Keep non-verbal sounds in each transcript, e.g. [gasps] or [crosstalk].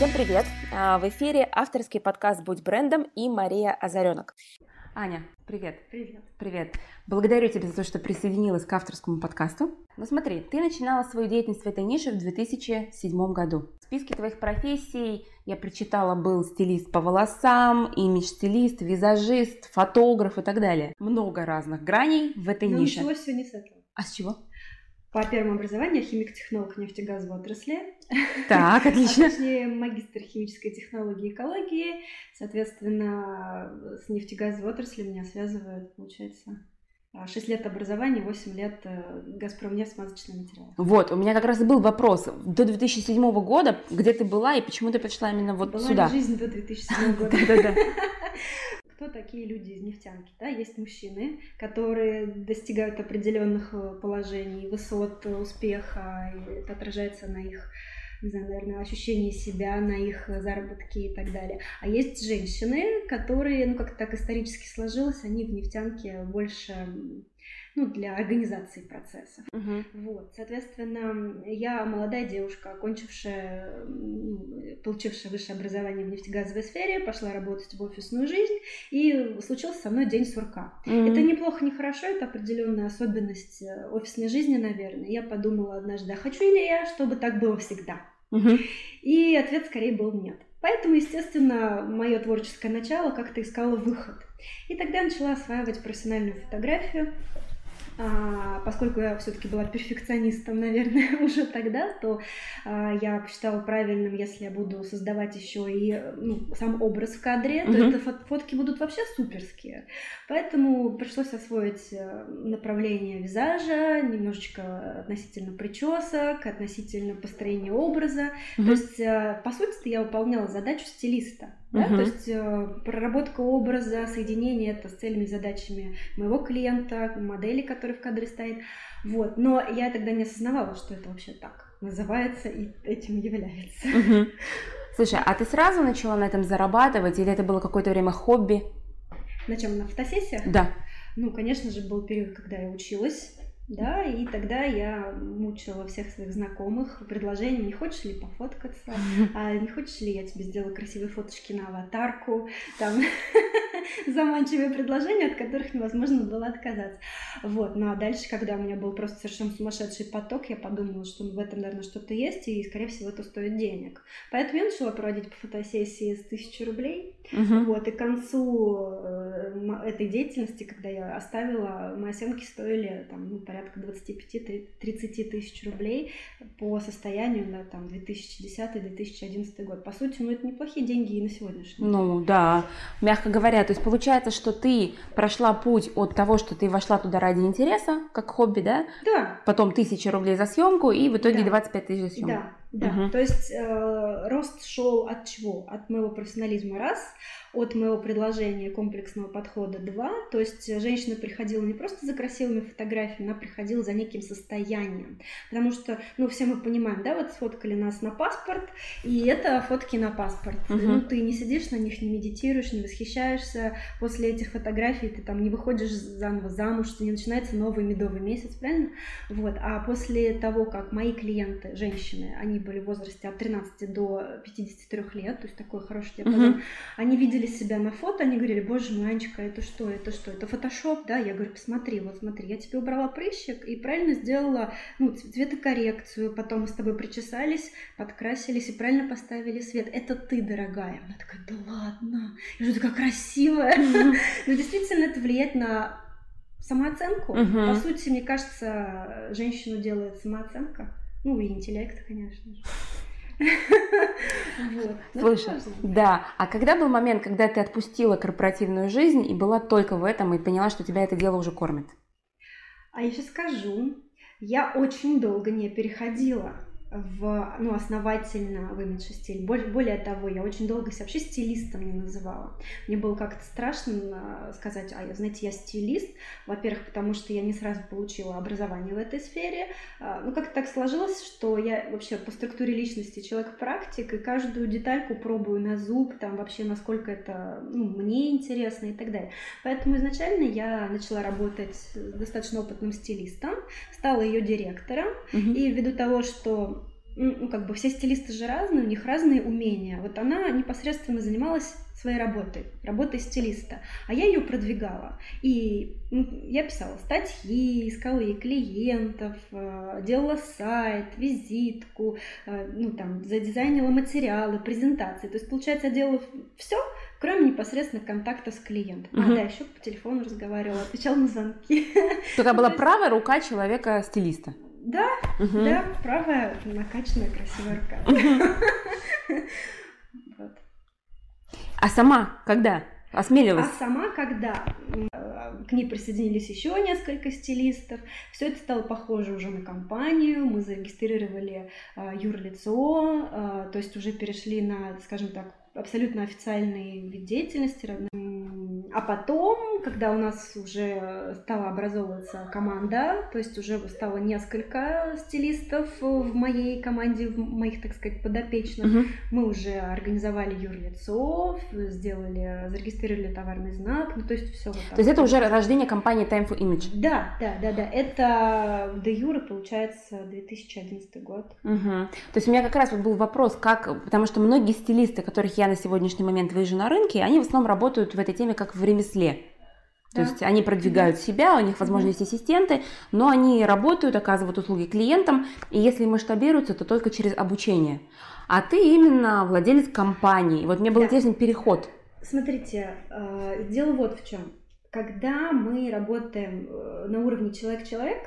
Всем привет! А, в эфире авторский подкаст «Будь брендом» и Мария Озаренок. Аня, привет. Привет. Привет. Благодарю тебя за то, что присоединилась к авторскому подкасту. Ну смотри, ты начинала свою деятельность в этой нише в 2007 году. В списке твоих профессий я прочитала был стилист по волосам, имидж-стилист, визажист, фотограф и так далее. Много разных граней в этой Но нише. началось все не с этого. А с чего? По первому образованию химик-технолог нефтегазовой отрасли. Так, А отлично. точнее, магистр химической технологии и экологии. Соответственно, с нефтегазовой отраслью меня связывает, получается, 6 лет образования, 8 лет э, Газпромнефть смазочные материалы. Вот, у меня как раз и был вопрос. До 2007 года, где ты была и почему ты пришла именно вот Была сюда? ли жизнь до 2007 [laughs] года? Кто такие люди из нефтянки? Да, есть мужчины, которые достигают определенных э, положений, высот э, успеха, и это отражается на их не знаю, наверное, ощущении себя, на их э, заработки и так далее. А есть женщины, которые, ну, как так исторически сложилось, они в нефтянке больше, ну, для организации процессов. Мгм. Вот, соответственно, я молодая девушка, окончившая, получившая высшее образование в нефтегазовой сфере, пошла работать в офисную жизнь, и случился со мной день сурка. Мгм. Это неплохо, не хорошо, это определенная особенность э, офисной жизни, наверное. Я подумала однажды, а хочу ли я, чтобы так было всегда? Мгм. И ответ скорее был нет. Поэтому, естественно, мое творческое начало как-то искало выход. И тогда я начала осваивать профессиональную фотографию. А, поскольку я все-таки была перфекционистом, наверное, [laughs] уже тогда, то а, я посчитала правильным, если я буду создавать еще и ну, сам образ в кадре, то Мгм. это фот- фотки будут вообще суперские. Поэтому пришлось освоить э, направление визажа, немножечко относительно причесок, относительно построения образа. То Мгм. есть, э, по сути, я выполняла задачу стилиста. Да? Мгм. То есть э, проработка образа, соединение это с целями и задачами моего клиента, модели, который в кадре стоит. Вот. Но я тогда не осознавала, что это вообще так называется и этим является. Мгм. [laughs] Слушай, а ты сразу начала на этом зарабатывать, или это было какое-то время хобби? На чем? На фотосессиях? Да. Ну, конечно же, был период, когда я училась. Да, и тогда я мучила всех своих знакомых предложением, не хочешь ли пофоткаться, [laughs] а не хочешь ли я тебе сделаю красивые фоточки на аватарку, там [laughs] заманчивые предложения, от которых невозможно было отказаться. Вот, ну а дальше, когда у меня был просто совершенно сумасшедший поток, я подумала, что в этом, наверное, что-то есть, и, скорее всего, это стоит денег. Поэтому я начала проводить фотосессии с тысячи рублей, Мгм. вот, и к концу э, этой деятельности, когда я оставила, мои оценки стоили там, ну, порядка 25-30 тысяч рублей по состоянию на там 2010-2011 год. По сути, ну, это неплохие деньги и на сегодняшний день. Ну да, мягко говоря, то есть получается, что ты прошла путь от того, что ты вошла туда ради интереса, как хобби, да, Да, потом тысячи рублей за съемку и в итоге Да. 25 тысяч за съемку. да, да. Мгм. То есть э, рост шел от чего? От моего профессионализма раз, от моего предложения комплексного подхода два. То есть женщина приходила не просто за красивыми фотографиями, она приходила за неким состоянием. Потому что, ну, все мы понимаем, да, вот сфоткали нас на паспорт, и это фотки на паспорт. Мгм. Ну, ты не сидишь на них, не медитируешь, не восхищаешься. После этих фотографий ты там не выходишь заново замуж, не начинается новый медовый месяц, правильно? Вот. А после того, как мои клиенты, женщины, они были в возрасте от 13 до 53 лет, то есть такой хороший диапазон, Мгм. они видели себя на фото, они говорили, боже мой, Анечка, это что, это что, это фотошоп, да? Я говорю, посмотри, вот смотри, я тебе убрала прыщик и правильно сделала, ну, цветокоррекцию, потом мы с тобой причесались, подкрасились и правильно поставили свет. Это ты, дорогая. Она такая, да ладно, я же такая красивая. [laughs] Но действительно это влияет на самооценку. По сути, мне кажется, женщину делает самооценка. Ну и интеллект, конечно же. Ну, Слушай, да. А когда был момент, когда ты отпустила корпоративную жизнь и была только в этом и поняла, что тебя это дело уже кормит? А я сейчас скажу, я очень долго не переходила в, ну, основательно в имидж-стиль. Более, более того, я очень долго себя вообще стилистом не называла. Мне было как-то страшно э, сказать, а, я, знаете, я стилист. Во-первых, потому что я не сразу получила образование в этой сфере. А, Ну, как-то так сложилось, что я вообще по структуре личности человек-практик, и каждую детальку пробую на зуб, там вообще насколько это ну, мне интересно и так далее. Поэтому изначально я начала работать с достаточно опытным стилистом, стала ее директором, Мгм. и ввиду того, что ну, как бы все стилисты же разные, у них разные умения. Вот она непосредственно занималась своей работой, работой стилиста, а я ее продвигала. И ну, я писала статьи, искала ей клиентов, э, делала сайт, визитку, э, ну там задизайнила материалы, презентации. То есть, получается, я делала все, кроме непосредственно контакта с клиентом. Угу. А, да, еще по телефону разговаривала, отвечала на звонки. [laughs] Только была правая рука человека-стилиста. Да, угу. да, правая, накачанная, красивая рука. [laughs] Вот. А сама когда? Осмелилась? А сама когда? К ней присоединились еще несколько стилистов. Все это стало похоже уже на компанию. Мы зарегистрировали э, юрлицо, э, то есть уже перешли на, скажем так, абсолютно официальный вид деятельности. А потом, когда у нас уже стала образовываться команда, то есть уже стало несколько стилистов в моей команде, в моих, так сказать, подопечных, угу. мы уже организовали юрлицо, сделали, зарегистрировали товарный знак, ну то есть все. Вот то есть это уже рождение компании Time for Image? Да, да, да, да. Это до юры, получается, 2011 год. Угу. То есть у меня как раз вот был вопрос, как, потому что многие стилисты, которых я на сегодняшний момент вижу на рынке, они в основном работают в этой теме как в ремесле. То да. есть они продвигают mm себя, у них, возможно, есть ассистенты, но они работают, оказывают услуги клиентам, и если масштабируются, то только через обучение. А ты именно владелец компании. Вот мне был да. интересен переход. Смотрите, э, дело вот в чем. Когда мы работаем э, на уровне человек-человек,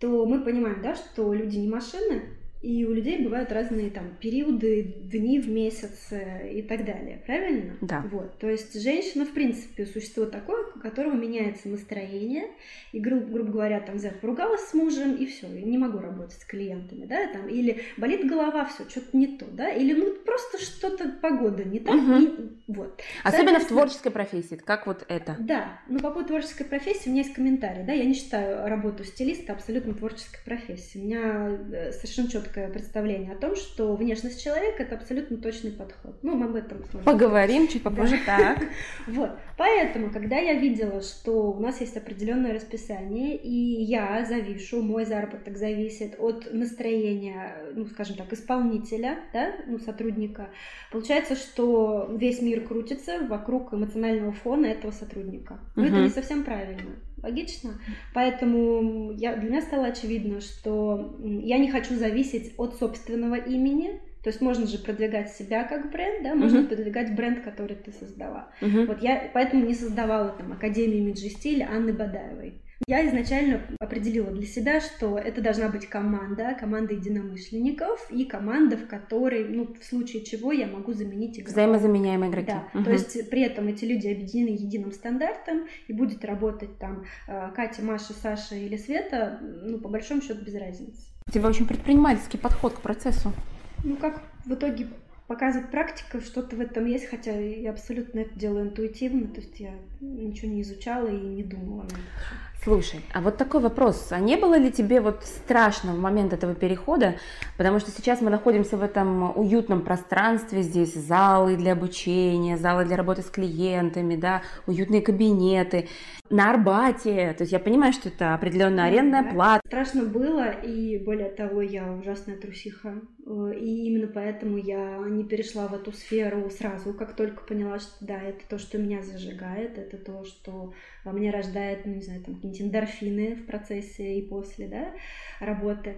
то мы понимаем, да, что люди не машины, и у людей бывают разные там периоды, дни в месяц и так далее, правильно? Да. Вот, то есть женщина, в принципе, существо такое, у которого меняется настроение, и, гру- грубо говоря, там, взяв, поругалась с мужем, и все, не могу работать с клиентами, да, там, или болит голова, все, что-то не то, да, или, ну, просто что-то, погода не так, угу. и, вот. Особенно в творческой профессии, как вот это. Да, ну, по поводу творческой профессии у меня есть комментарий, да, я не считаю работу стилиста абсолютно творческой профессией, у меня э, совершенно четко четкое представление о том, что внешность человека это абсолютно точный подход. Ну, мы об этом сможем Поговорим чуть попозже, да. так. [laughs] Вот. Поэтому, когда я видела, что у нас есть определенное расписание, и я завишу, мой заработок зависит от настроения, ну, скажем так, исполнителя, да, ну, сотрудника, получается, что весь мир крутится вокруг эмоционального фона этого сотрудника. Но угу. это не совсем правильно. Логично? Поэтому я, для меня стало очевидно, что я не хочу зависеть от собственного имени, то есть можно же продвигать себя как бренд, да, можно uh-huh. продвигать бренд, который ты создала. Uh-huh. Вот я поэтому не создавала там Академию имиджа стиля Анны Бадаевой. Я изначально определила для себя, что это должна быть команда, команда единомышленников и команда, в которой, ну, в случае чего я могу заменить игрока. Взаимозаменяемые игроки. Да, угу. то есть при этом эти люди объединены единым стандартом, и будет работать там э, Катя, Маша, Саша или Света, ну, по большому счету без разницы. У тебя очень предпринимательский подход к процессу. Ну, как в итоге показывает практика, что-то в этом есть, хотя я абсолютно это делаю интуитивно, то есть я ничего не изучала и не думала. Слушай, а вот такой вопрос, а не было ли тебе вот страшно в момент этого перехода, потому что сейчас мы находимся в этом уютном пространстве, здесь залы для обучения, залы для работы с клиентами, да, уютные кабинеты, на Арбате, то есть я понимаю, что это определенная арендная да, плата. Страшно было, и более того, я ужасная трусиха, и именно поэтому я не перешла в эту сферу сразу, как только поняла, что да, это то, что меня зажигает, это то, что во мне рождает, ну не знаю, там какие-нибудь эндорфины в процессе и после, да, работы.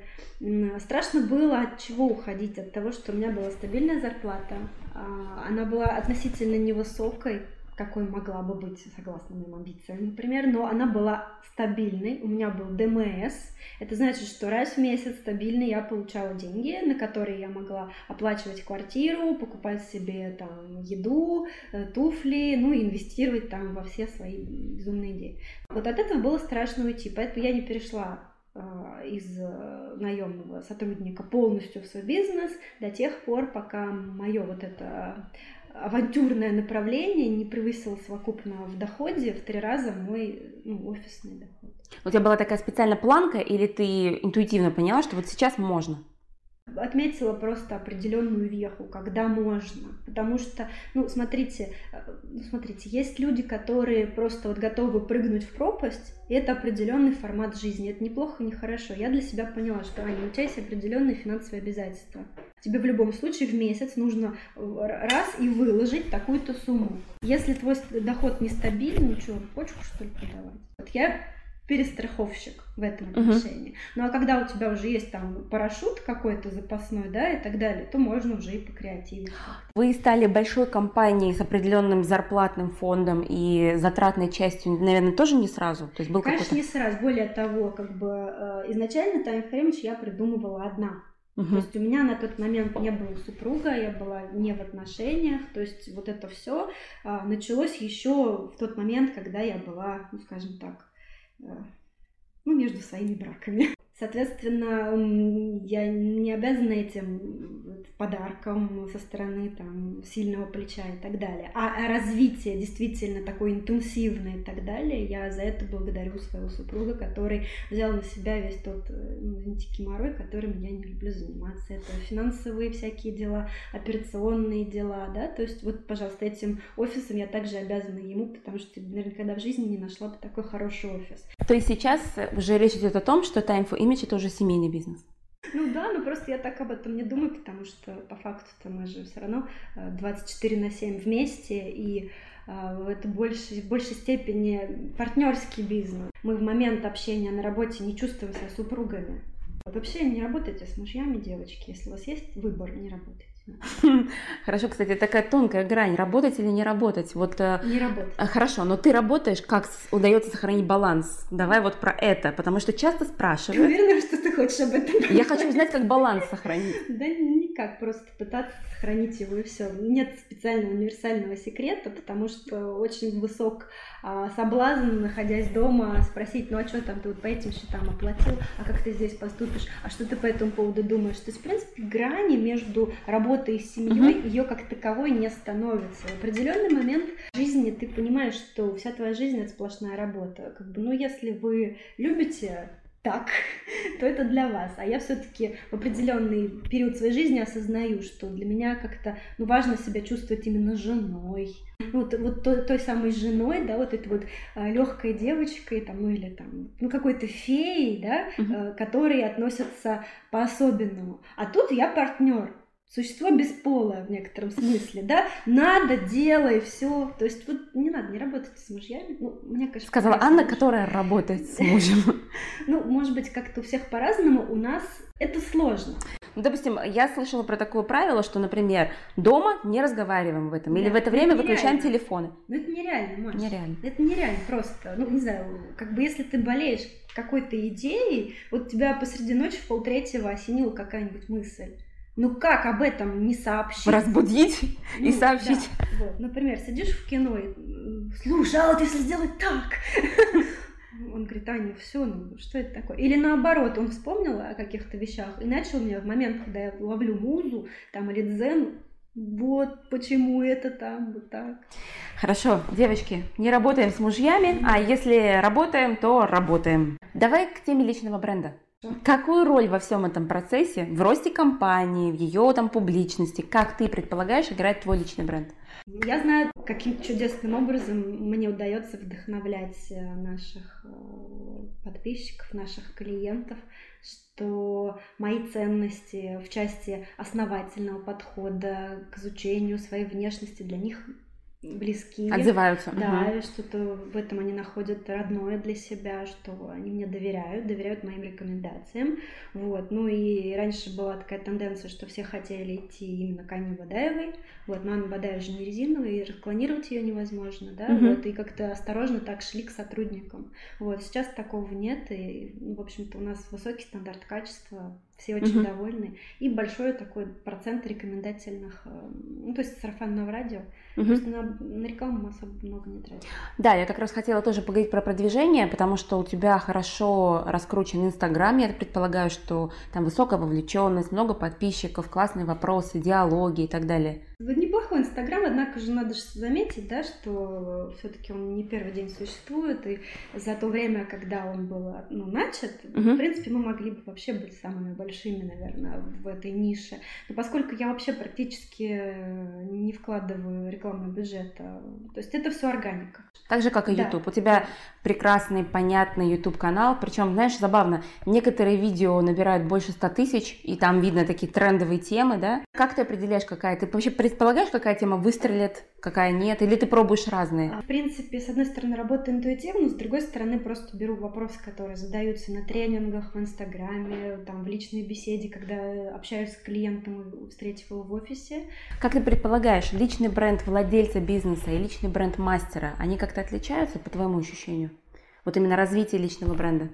Страшно было от чего уходить, от того, что у меня была стабильная зарплата, а, она была относительно невысокой, какой могла бы быть, согласно моим амбициям, например, но она была стабильной, у меня был ДМС, это значит, что раз в месяц стабильно я получала деньги, на которые я могла оплачивать квартиру, покупать себе там еду, э, туфли, ну и инвестировать там во все свои безумные идеи. Вот от этого было страшно уйти, поэтому я не перешла а, из э, наемного сотрудника полностью в свой бизнес до тех пор, пока мое вот это авантюрное направление не превысило совокупно в доходе в три раза мой ну, офисный доход. У тебя была такая специальная планка, или ты интуитивно поняла, что вот сейчас можно? Отметила просто определенную веху, когда можно. Потому что, ну, смотрите, э, ну, смотрите, есть люди, которые просто вот готовы прыгнуть в пропасть, и это определенный формат жизни. Это неплохо, не хорошо. Я для себя поняла, что, Аня, у тебя есть определенные финансовые обязательства. Тебе в любом случае в месяц нужно э, раз и выложить такую-то сумму. Если твой доход нестабильный, ну что, почку что ли продавать? Вот я перестраховщик в этом отношении. Uh-huh. Ну а когда у тебя уже есть там парашют какой-то запасной, да, и так далее, то можно уже и покреативить. Вы стали большой компанией с определенным зарплатным фондом и затратной частью, наверное, тоже не сразу? То есть был Конечно, не сразу. Более того, как бы э, изначально таймфреймч я придумывала одна. Uh-huh. То есть у меня на тот момент не было супруга, я была не в отношениях, то есть вот это все а, началось еще в тот момент, когда я была, ну скажем так, ну, между своими браками. Соответственно, я не обязана этим подарком со стороны там, сильного плеча и так далее. А развитие действительно такое интенсивное и так далее, я за это благодарю своего супруга, который взял на себя весь тот, ну, извините, геморрой, которым я не люблю заниматься. Это финансовые всякие дела, операционные дела, да, то есть вот, пожалуйста, этим офисом я также обязана ему, потому что, наверное, когда в жизни не нашла бы такой хороший офис. То есть сейчас уже речь идет о том, что Time for Image это уже семейный бизнес. Ну да, но просто я так об этом не думаю, потому что по факту-то мы же все равно 24 э, на 7 вместе, и э, это больше, в большей степени партнерский бизнес. Мы в момент общения на работе не чувствуем себя супругами. Вообще не работайте с мужьями, девочки. Если у вас есть выбор, не работайте. Хорошо, кстати, такая тонкая грань, работать или не работать. Вот, э, не работать. А, хорошо, но ты работаешь, как удается сохранить баланс? Давай вот про это, потому что часто спрашивают. Ты уверена, что ты хочешь об этом? Я хочу узнать, как баланс сохранить. Да никак, просто пытаться сохранить его и все. Нет специального универсального секрета, потому что очень высок а, соблазн, находясь дома, спросить, ну а что там, ты вот по этим счетам оплатил, а как ты здесь поступишь, а что ты по этому поводу думаешь? То есть, в принципе, грани между работой и семьей uh-huh. ее как таковой не становится. В определенный момент жизни ты понимаешь, что вся твоя жизнь это сплошная работа. Как бы, ну, если вы любите так, [laughs] то это для вас. А я все-таки в определенный период своей жизни осознаю, что для меня как-то ну, важно себя чувствовать именно женой. Ну, вот, вот той, той самой женой, да, вот этой вот а, легкой девочкой, там, ну или там, ну какой-то феей, да, uh-huh. а, которые относятся по-особенному. А тут я партнер существо бесполое в некотором смысле, да, надо, делай, все, то есть вот не надо не работать с мужьями, ну, мне кажется... Сказала Анна, муж. которая работает с [laughs] мужем. Ну, может быть, как-то у всех по-разному, у нас это сложно. Ну, допустим, я слышала про такое правило, что, например, дома не разговариваем в этом, да, или в это время выключаем телефоны. Ну, это нереально, Маш. Нереально. Это нереально просто. Ну, не знаю, как бы если ты болеешь какой-то идеей, вот тебя посреди ночи в полтретьего осенила какая-нибудь мысль. Ну как об этом не сообщить? Разбудить ну, и сообщить. Да, вот. Например, сидишь в кино и слушай, а вот если сделать так. [laughs] Он говорит, Аня, все, ну что это такое? Или наоборот, он вспомнил о каких-то вещах и начал мне в момент, когда я ловлю музу там или дзен, вот почему это там, вот так. Хорошо, девочки, не работаем с мужьями, а если работаем, то работаем. Давай к теме личного бренда. Какую роль во всем этом процессе, в росте компании, в ее там публичности, как ты предполагаешь, играет твой личный бренд? Я знаю, каким чудесным образом мне удается вдохновлять э, наших э, подписчиков, наших клиентов, что мои ценности в части основательного подхода к изучению своей внешности для них близкие. Отзываются. Да, угу. что-то в этом они находят родное для себя, что они мне доверяют, доверяют моим рекомендациям. Вот. Ну и раньше была такая тенденция, что все хотели идти именно к Анне Бадаевой. Вот, но Анна Бадаева же не резиновая, и расклонировать ее невозможно, да, угу. вот, и как-то осторожно так шли к сотрудникам. Вот, сейчас такого нет, и, ну, в общем-то, у нас высокий стандарт качества, все очень угу. довольны, и большой такой процент рекомендательных, э, ну, то есть сарафанного радио. Угу. Просто на на рекламу особо много не тратим. Да, я как раз хотела тоже поговорить про продвижение, потому что у тебя хорошо раскручен Инстаграм, я предполагаю, что там высокая вовлеченность, много подписчиков, классные вопросы, диалоги и так далее. Неплохой Инстаграм, однако же надо заметить, да, что все-таки он не первый день существует, и за то время, когда он был ну, начат, угу. в принципе, мы могли бы вообще быть самыми большими, наверное, в этой нише. Но поскольку я вообще практически не вкладываю рекламный бюджет, а, то есть это все органика. Так же, как и YouTube. Да. У тебя прекрасный, понятный YouTube канал. Причем, знаешь, забавно, некоторые видео набирают больше 100 тысяч, и там видно такие трендовые темы, да? Как ты определяешь, какая? Ты вообще предполагаешь, какая тема выстрелит, какая нет? Или ты пробуешь разные? В принципе, с одной стороны, работаю интуитивно, с другой стороны, просто беру вопросы, которые задаются на тренингах, в Инстаграме, там, в личной беседе, когда общаюсь с клиентом, встретив его в офисе. Как ты предполагаешь, личный бренд владельца бизнеса и личный бренд мастера, они как-то отличаются, по твоему ощущению? Вот именно развитие личного бренда.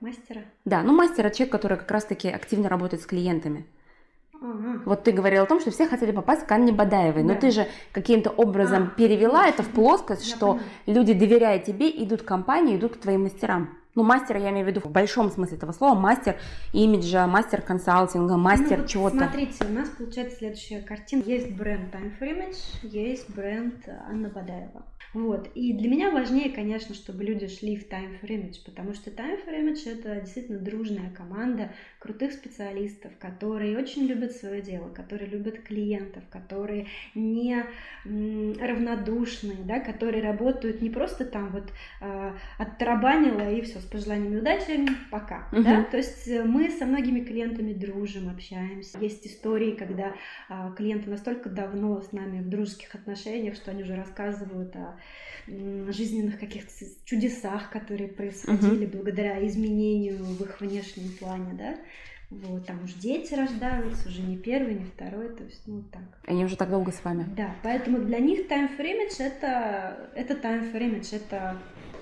Мастера? Да, ну мастер человек, который как раз-таки активно работает с клиентами. Вот ты говорила о том, что все хотели попасть к Анне Бадаевой, да. но ты же каким-то образом а, перевела это в плоскость, что понимаю. люди, доверяя тебе, идут в компанию, идут к твоим мастерам. Ну, мастер, я имею в виду в большом смысле этого слова, мастер имиджа, мастер консалтинга, мастер ну, чего-то. Смотрите, у нас получается следующая картина. Есть бренд Time for Image, есть бренд Анна Бадаева. Вот. И для меня важнее, конечно, чтобы люди шли в Time for Image, потому что Time for Image это действительно дружная команда крутых специалистов, которые очень любят свое дело, которые любят клиентов, которые не равнодушные, да, которые работают не просто там вот э, оттарабанила и все, с пожеланиями удачи, пока. Uh-huh. Да? То есть э, мы со многими клиентами дружим, общаемся. Есть истории, когда э, клиенты настолько давно с нами в дружеских отношениях, что они уже рассказывают о жизненных каких-то чудесах, которые происходили uh-huh. благодаря изменению в их внешнем плане, да. Вот, там уже дети рождаются, уже не первый, не второй, то есть, ну, так. Они уже так долго с вами. Да, поэтому для них time for image это, это time for image, это,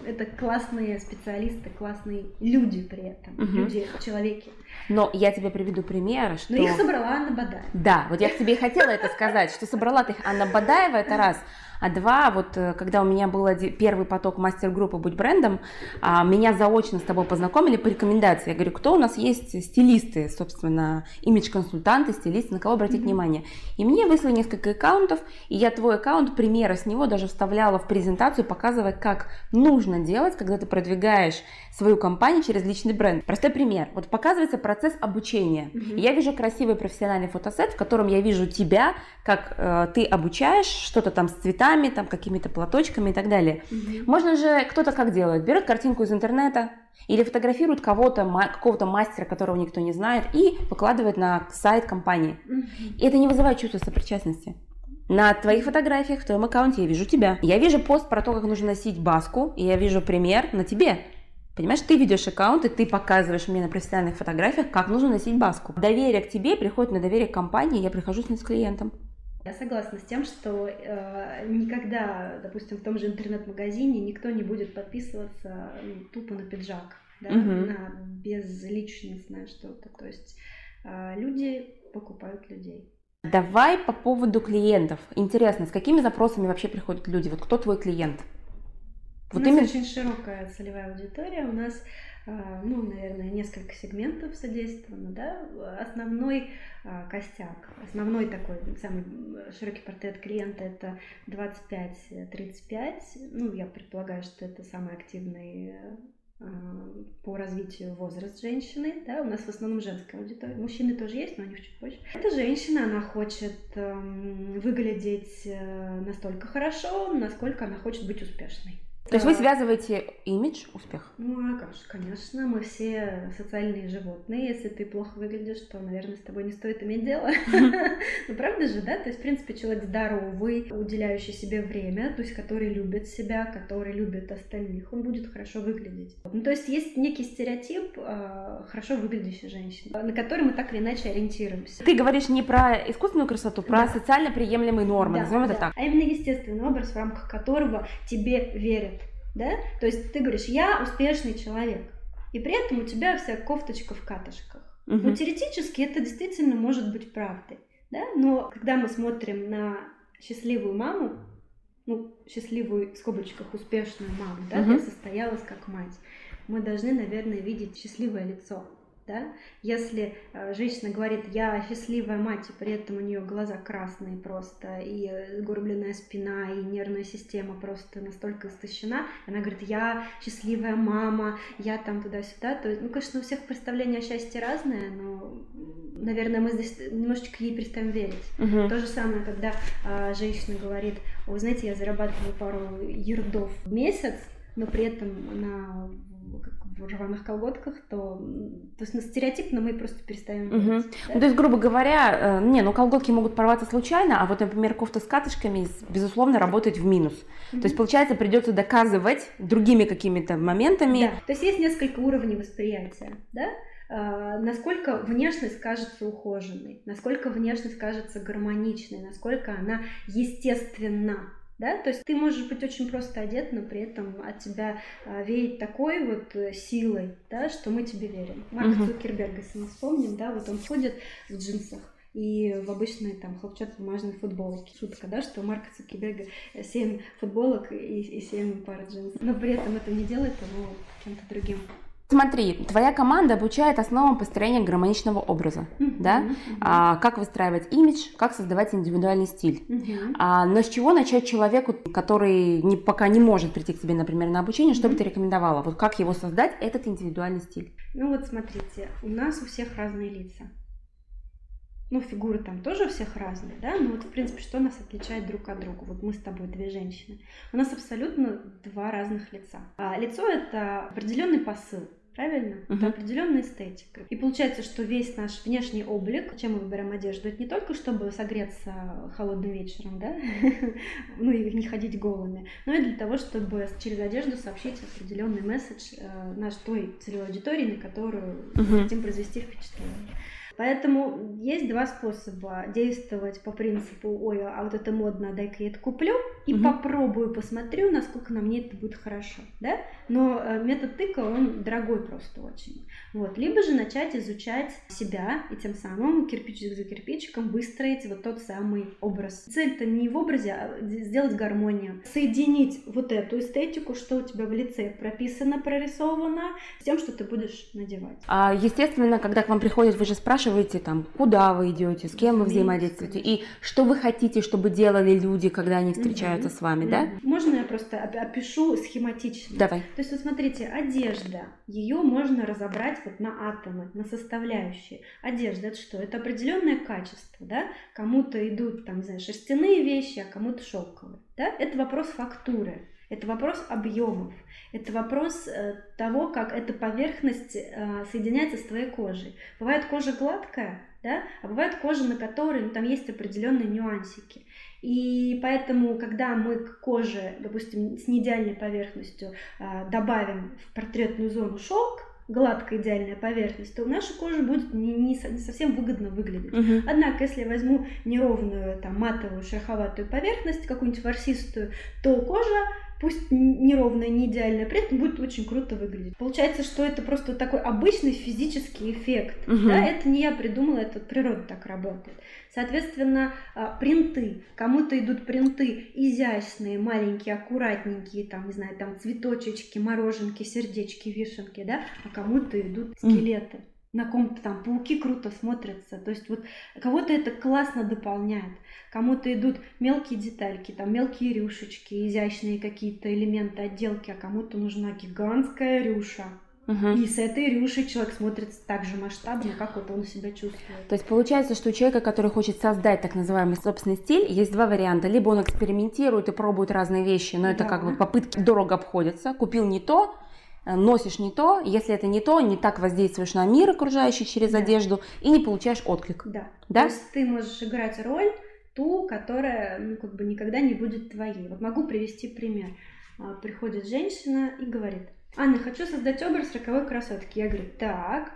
это классные специалисты, классные люди при этом, угу. люди, человеки. Но я тебе приведу примеры, что... Но их собрала Анна Бадаева. Да, вот я тебе и хотела это сказать, что собрала ты их Анна Бадаева, это раз. А два, вот э, когда у меня был первый поток мастер-группы «Будь брендом», а, меня заочно с тобой познакомили по рекомендации. Я говорю, кто у нас есть стилисты, собственно, имидж-консультанты, стилисты, на кого обратить mm-hmm. внимание. И мне выслали несколько аккаунтов, и я твой аккаунт, примеры с него даже вставляла в презентацию, показывая, как нужно делать, когда ты продвигаешь свою компанию через личный бренд. Простой пример. Вот показывается процесс обучения. Mm-hmm. я вижу красивый профессиональный фотосет, в котором я вижу тебя, как э, ты обучаешь что-то там с цветами, цветами, там какими-то платочками и так далее. Угу. Можно же кто-то как делает? Берет картинку из интернета или фотографирует кого-то, какого-то мастера, которого никто не знает, и выкладывает на сайт компании. Угу. И это не вызывает чувство сопричастности. На твоих фотографиях, в твоем аккаунте я вижу тебя. Я вижу пост про то, как нужно носить баску, и я вижу пример на тебе. Понимаешь, ты ведешь аккаунт, и ты показываешь мне на профессиональных фотографиях, как нужно носить баску. Доверие к тебе приходит на доверие к компании, я прихожу с ним с клиентом. Я согласна с тем, что э, никогда, допустим, в том же интернет-магазине никто не будет подписываться ну, тупо на пиджак, да, угу. на безличностное что-то. То есть э, люди покупают людей. Давай по поводу клиентов. Интересно, с какими запросами вообще приходят люди? Вот кто твой клиент? Вот У нас именно... очень широкая целевая аудитория. У нас ну, наверное, несколько сегментов задействовано, да, основной а, костяк, основной такой самый широкий портрет клиента это 25-35, ну, я предполагаю, что это самый активный а, по развитию возраст женщины, да, у нас в основном женская аудитория, мужчины тоже есть, но они чуть позже. Эта женщина, она хочет эм, выглядеть э, настолько хорошо, насколько она хочет быть успешной. То есть вы связываете имидж, успех? Ну, а как же, конечно, мы все социальные животные. Если ты плохо выглядишь, то, наверное, с тобой не стоит иметь дело. [laughs] Ну, правда же, да? То есть, в принципе, человек здоровый, уделяющий себе время, то есть, который любит себя, который любит остальных, он будет хорошо выглядеть. Ну, то есть, есть некий стереотип а, хорошо выглядящей женщины, на который мы так или иначе ориентируемся. Ты говоришь не про искусственную красоту, про социально приемлемые нормы, назовем это так. А именно естественный образ, в рамках которого тебе верят да? То есть ты говоришь, я успешный человек, и при этом у тебя вся кофточка в катышках. Угу. Ну, теоретически это действительно может быть правдой, да? Но когда мы смотрим на счастливую маму, ну, счастливую, в скобочках, успешную маму, да, угу. состоялась как мать. Мы должны, наверное, видеть счастливое лицо да? Если э, женщина говорит, я счастливая мать, и при этом у нее глаза красные просто, и сгорбленная спина, и нервная система просто настолько истощена, она говорит, я счастливая мама, я там туда-сюда, то, ну, конечно, у всех представление о счастье разное, но, наверное, мы здесь немножечко ей перестаем верить. Угу. То же самое, когда э, женщина говорит, вы знаете, я зарабатываю пару ердов в месяц, но при этом она в рваных колготках, то, то есть на стереотипно мы просто перестаем угу. Да? Ну, то есть, грубо говоря, э, не, ну колготки могут порваться случайно, а вот, например, кофта с катышками, безусловно, работает в минус. Угу. То есть, получается, придется доказывать другими какими-то моментами. Да. То есть есть несколько уровней восприятия, да? Uh, насколько внешность кажется ухоженной, насколько внешность кажется гармоничной, насколько она естественна да, то есть ты можешь быть очень просто одет, но при этом от тебя а, веет такой вот э, силой, да, что мы тебе верим. Марк uh-huh. Цукерберга, если мы вспомним, да, вот он ходит в джинсах, и в обычной там хлопчатобумажной футболке. Шутка, да, что у Марка Цукерберга 7 футболок и, и 7 пар джинсов. Но при этом это не делает его кем-то другим. Смотри, твоя команда обучает основам построения гармоничного образа, mm-hmm. да? Mm-hmm. А, как выстраивать имидж, как создавать индивидуальный стиль. Mm-hmm. А, но с чего начать человеку, который не, пока не может прийти к тебе, например, на обучение, что mm-hmm. бы ты рекомендовала? Вот как его создать, этот индивидуальный стиль? Ну вот смотрите, у нас у всех разные лица. Ну, фигуры там тоже у всех разные, да, но вот, в принципе, что нас отличает друг от друга? Вот мы с тобой две женщины. У нас абсолютно два разных лица. А лицо — это определенный посыл, правильно? Uh-huh. Это определенная эстетика. И получается, что весь наш внешний облик, чем мы выбираем одежду, это не только чтобы согреться холодным вечером, да, [laughs] ну и не ходить голыми, но и для того, чтобы через одежду сообщить определенный месседж э, наш той целевой аудитории, на которую uh-huh. хотим произвести впечатление. Поэтому есть два способа действовать по принципу, ой, а вот это модно, дай-ка я это куплю и угу. попробую, посмотрю, насколько на мне это будет хорошо, да? Но э, метод тыка, он дорогой просто очень. Вот. Либо же начать изучать себя и тем самым кирпичик за кирпичиком выстроить вот тот самый образ. Цель-то не в образе, а сделать гармонию. Соединить вот эту эстетику, что у тебя в лице прописано, прорисовано, с тем, что ты будешь надевать. А, естественно, когда к вам приходят, вы же спрашиваете, спрашиваете там, куда вы идете, с кем вы взаимодействуете, и что вы хотите, чтобы делали люди, когда они встречаются с вами, да? Можно я просто опишу схематично? Давай. То есть вот смотрите, одежда, ее можно разобрать вот на атомы, на составляющие. Одежда это что? Это определенное качество, да? Кому-то идут там, знаешь, шерстяные вещи, а кому-то шелковые, да? Это вопрос фактуры. Это вопрос объемов, это вопрос э, того, как эта поверхность э, соединяется с твоей кожей. Бывает кожа гладкая, да, а бывает кожа, на которой ну, там есть определенные нюансики. И поэтому, когда мы к коже, допустим, с неидеальной поверхностью э, добавим в портретную зону шелк, гладкая идеальная поверхность, то наша кожа будет не, не, не совсем выгодно выглядеть. Uh-huh. Однако, если я возьму неровную, там, матовую, шероховатую поверхность, какую-нибудь ворсистую, то кожа пусть неровная, не идеальная, при этом будет очень круто выглядеть. Получается, что это просто такой обычный физический эффект. Угу. Да, это не я придумала, это природа так работает. Соответственно, а, принты. Кому-то идут принты изящные, маленькие, аккуратненькие, там, не знаю, там цветочечки, мороженки, сердечки, вишенки, да, а кому-то идут скелеты. На ком-то там пауки круто смотрятся. То есть вот кого-то это классно дополняет, кому-то идут мелкие детальки, там мелкие рюшечки, изящные какие-то элементы отделки, а кому-то нужна гигантская рюша. Угу. И с этой рюшей человек смотрится так же масштабно, как вот он себя чувствует. То есть получается, что у человека, который хочет создать так называемый собственный стиль, есть два варианта. Либо он экспериментирует и пробует разные вещи, но да. это как бы попытки дорого обходятся. Купил не то, носишь не то, если это не то, не так воздействуешь на мир окружающий через да. одежду и не получаешь отклик. Да. да. То есть ты можешь играть роль ту, которая ну, как бы никогда не будет твоей. Вот могу привести пример. А, приходит женщина и говорит, Анна, хочу создать образ роковой красотки. Я говорю, так,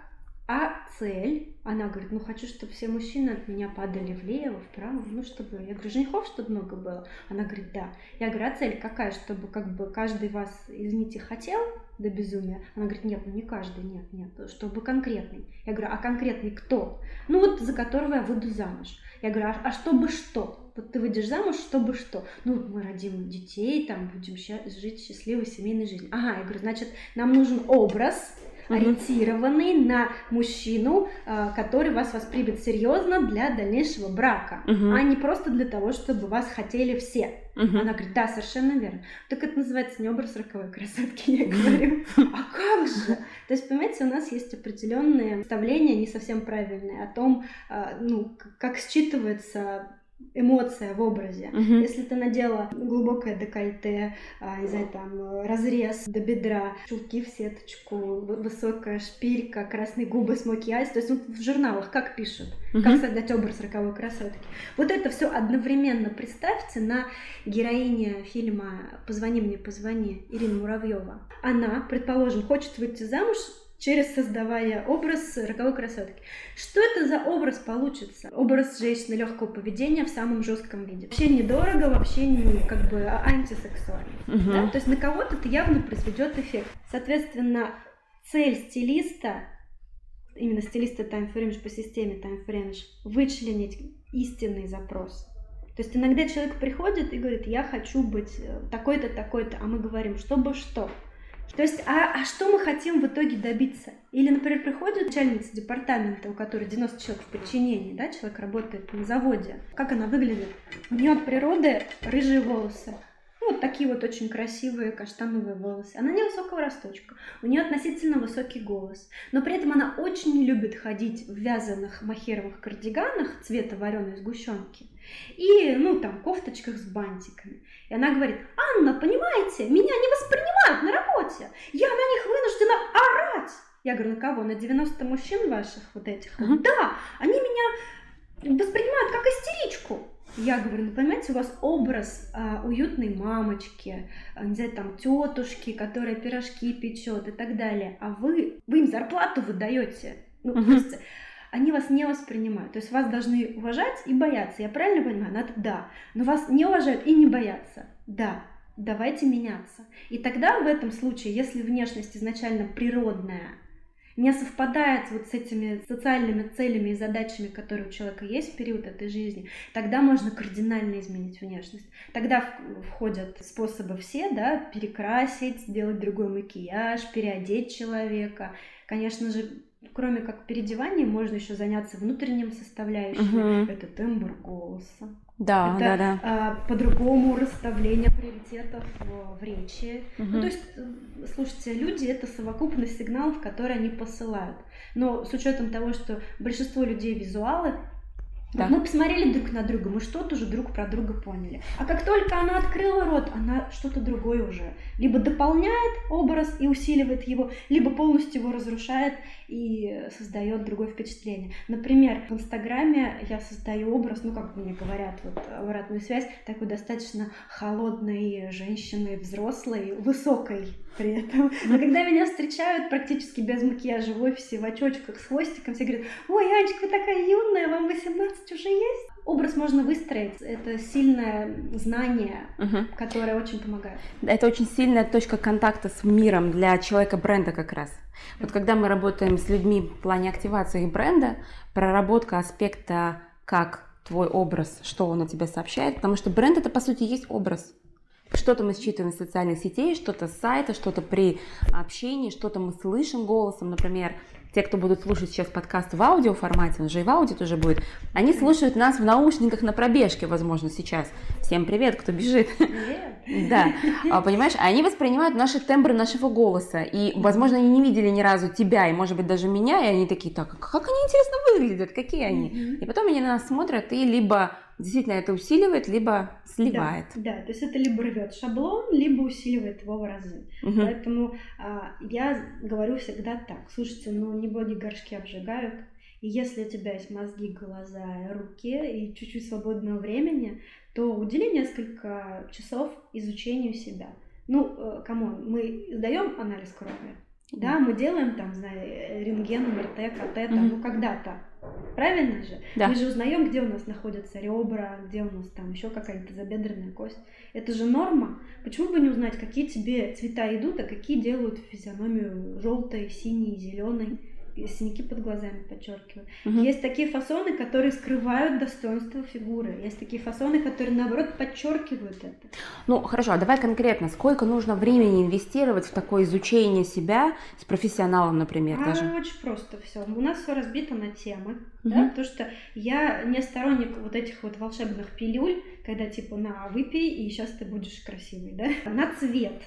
а цель, она говорит, ну хочу, чтобы все мужчины от меня падали влево, вправо, ну чтобы, я говорю, женихов чтобы много было? Она говорит, да. Я говорю, а цель какая, чтобы как бы каждый вас, извините, хотел до безумия? Она говорит, нет, ну не каждый, нет, нет, чтобы конкретный. Я говорю, а конкретный кто? Ну вот за которого я выйду замуж. Я говорю, а, а чтобы что? Вот ты выйдешь замуж, чтобы что? Ну, мы родим детей, там, будем жить счастливой семейной жизнью. Ага, я говорю, значит, нам нужен образ, ориентированный на мужчину, а, который вас воспримет серьезно для дальнейшего брака, а не просто для того, чтобы вас хотели все. Uh-huh. Она говорит, да, совершенно верно. Так это называется не образ роковой красотки, я говорю. [laughs] А как же? То есть, понимаете, у нас есть определенные представления, не совсем правильные, о том, а, ну, как считывается эмоция в образе. Угу. Если ты надела глубокое декольте, а, не знаю, там разрез до бедра, чулки в сеточку, высокая шпилька, красные губы, смоки айс, то есть вот в журналах как пишут, угу. как создать образ роковой красотки. Вот это все одновременно представьте на героине фильма «Позвони мне, позвони» Ирина Муравьева. Она, предположим, хочет выйти замуж через создавая образ роковой красотки. Что это за образ получится? Образ женщины легкого поведения в самом жестком виде. Вообще недорого, вообще не как бы а антисексуально. Угу. Да? То есть на кого-то это явно произведет эффект. Соответственно, цель стилиста именно стилиста Time Fringe по системе Time Fringe вычленить истинный запрос. То есть иногда человек приходит и говорит, я хочу быть э, такой-то, такой-то, а мы говорим, чтобы что? То есть, а, а что мы хотим в итоге добиться? Или, например, приходит начальница департамента, у которой 90 человек в подчинении, да, человек работает на заводе. Как она выглядит? У нее от природы рыжие волосы. Ну, вот такие вот очень красивые каштановые волосы. Она невысокого росточка. У нее относительно высокий голос. Но при этом она очень не любит ходить в вязаных махеровых кардиганах цвета вареной сгущенки и, ну, там, кофточках с бантиками. И она говорит, Анна, понимаете, меня не воспринимают на работе, я на них вынуждена орать. Я говорю, на кого? На 90 мужчин ваших вот этих? Uh-huh. Да, они меня воспринимают как истеричку. Я говорю, ну понимаете, у вас образ а, уютной мамочки, а, не знаю, там тетушки, которая пирожки печет и так далее, а вы, вы им зарплату выдаете. Ну, uh-huh. то есть они вас не воспринимают. То есть вас должны уважать и бояться. Я правильно понимаю? Надо, да. Но вас не уважают и не боятся. Да. Давайте меняться. И тогда в этом случае, если внешность изначально природная, не совпадает вот с этими социальными целями и задачами, которые у человека есть в период этой жизни, тогда можно кардинально изменить внешность. Тогда входят способы все, да, перекрасить, сделать другой макияж, переодеть человека. Конечно же, кроме как переодеванием, можно еще заняться внутренним составляющим. Угу. Это тембр голоса. Да, это, да, да. А, по-другому расставление приоритетов в, в речи. Угу. Ну, то есть, э, слушайте, люди это совокупность сигналов, которые они посылают. Но с учетом того, что большинство людей визуалы, да. Мы посмотрели друг на друга, мы что-то уже друг про друга поняли. А как только она открыла рот, она что-то другое уже. Либо дополняет образ и усиливает его, либо полностью его разрушает и создает другое впечатление. Например, в Инстаграме я создаю образ, ну, как мне говорят, вот обратную связь, такой достаточно холодной женщины, взрослой, высокой при этом. Но когда меня встречают практически без макияжа в офисе, в очочках, с хвостиком, все говорят, ой, Анечка, вы такая юная, вам 18 уже есть? Образ можно выстроить. Это сильное знание, угу. которое очень помогает. Это очень сильная точка контакта с миром для человека бренда как раз. Вот когда мы работаем с людьми в плане активации бренда, проработка аспекта, как твой образ, что он о тебе сообщает, потому что бренд это по сути есть образ. Что-то мы считываем из социальных сетей, что-то с сайта, что-то при общении, что-то мы слышим голосом, например, те, кто будут слушать сейчас подкаст в аудио формате, он же и в аудио тоже будет, они слушают нас в наушниках на пробежке, возможно, сейчас. Всем привет, кто бежит. Привет. Да, а, понимаешь, они воспринимают наши тембры нашего голоса, и, возможно, они не видели ни разу тебя, и, может быть, даже меня, и они такие, так, как они интересно выглядят, какие они. И потом они на нас смотрят и либо действительно это усиливает, либо сливает. Да, да то есть это либо рвет шаблон, либо усиливает его в разы. Угу. Поэтому а, я говорю всегда так: слушайте, ну не боги горшки обжигают. И если у тебя есть мозги, глаза, руки и чуть-чуть свободного времени, то удели несколько часов изучению себя. Ну, э, come on, мы сдаем анализ крови, да, мы делаем там, знаю, рентген, МРТ, КТ, там, mm-hmm. ну когда-то. Правильно же? Да. Мы же узнаем, где у нас находятся ребра, где у нас там еще какая-то забедренная кость. Это же норма. Почему бы не узнать, какие тебе цвета идут, а какие делают физиономию желтой, синей, зеленой? Синяки под глазами подчеркивают. Угу. Есть такие фасоны, которые скрывают достоинство фигуры. Есть такие фасоны, которые наоборот подчеркивают это. Ну хорошо, а давай конкретно, сколько нужно времени инвестировать в такое изучение себя с профессионалом, например, а, даже? Очень просто все. У нас все разбито на темы, угу. да, потому что я не сторонник вот этих вот волшебных пилюль, когда типа на выпей и сейчас ты будешь красивый, да, на цвет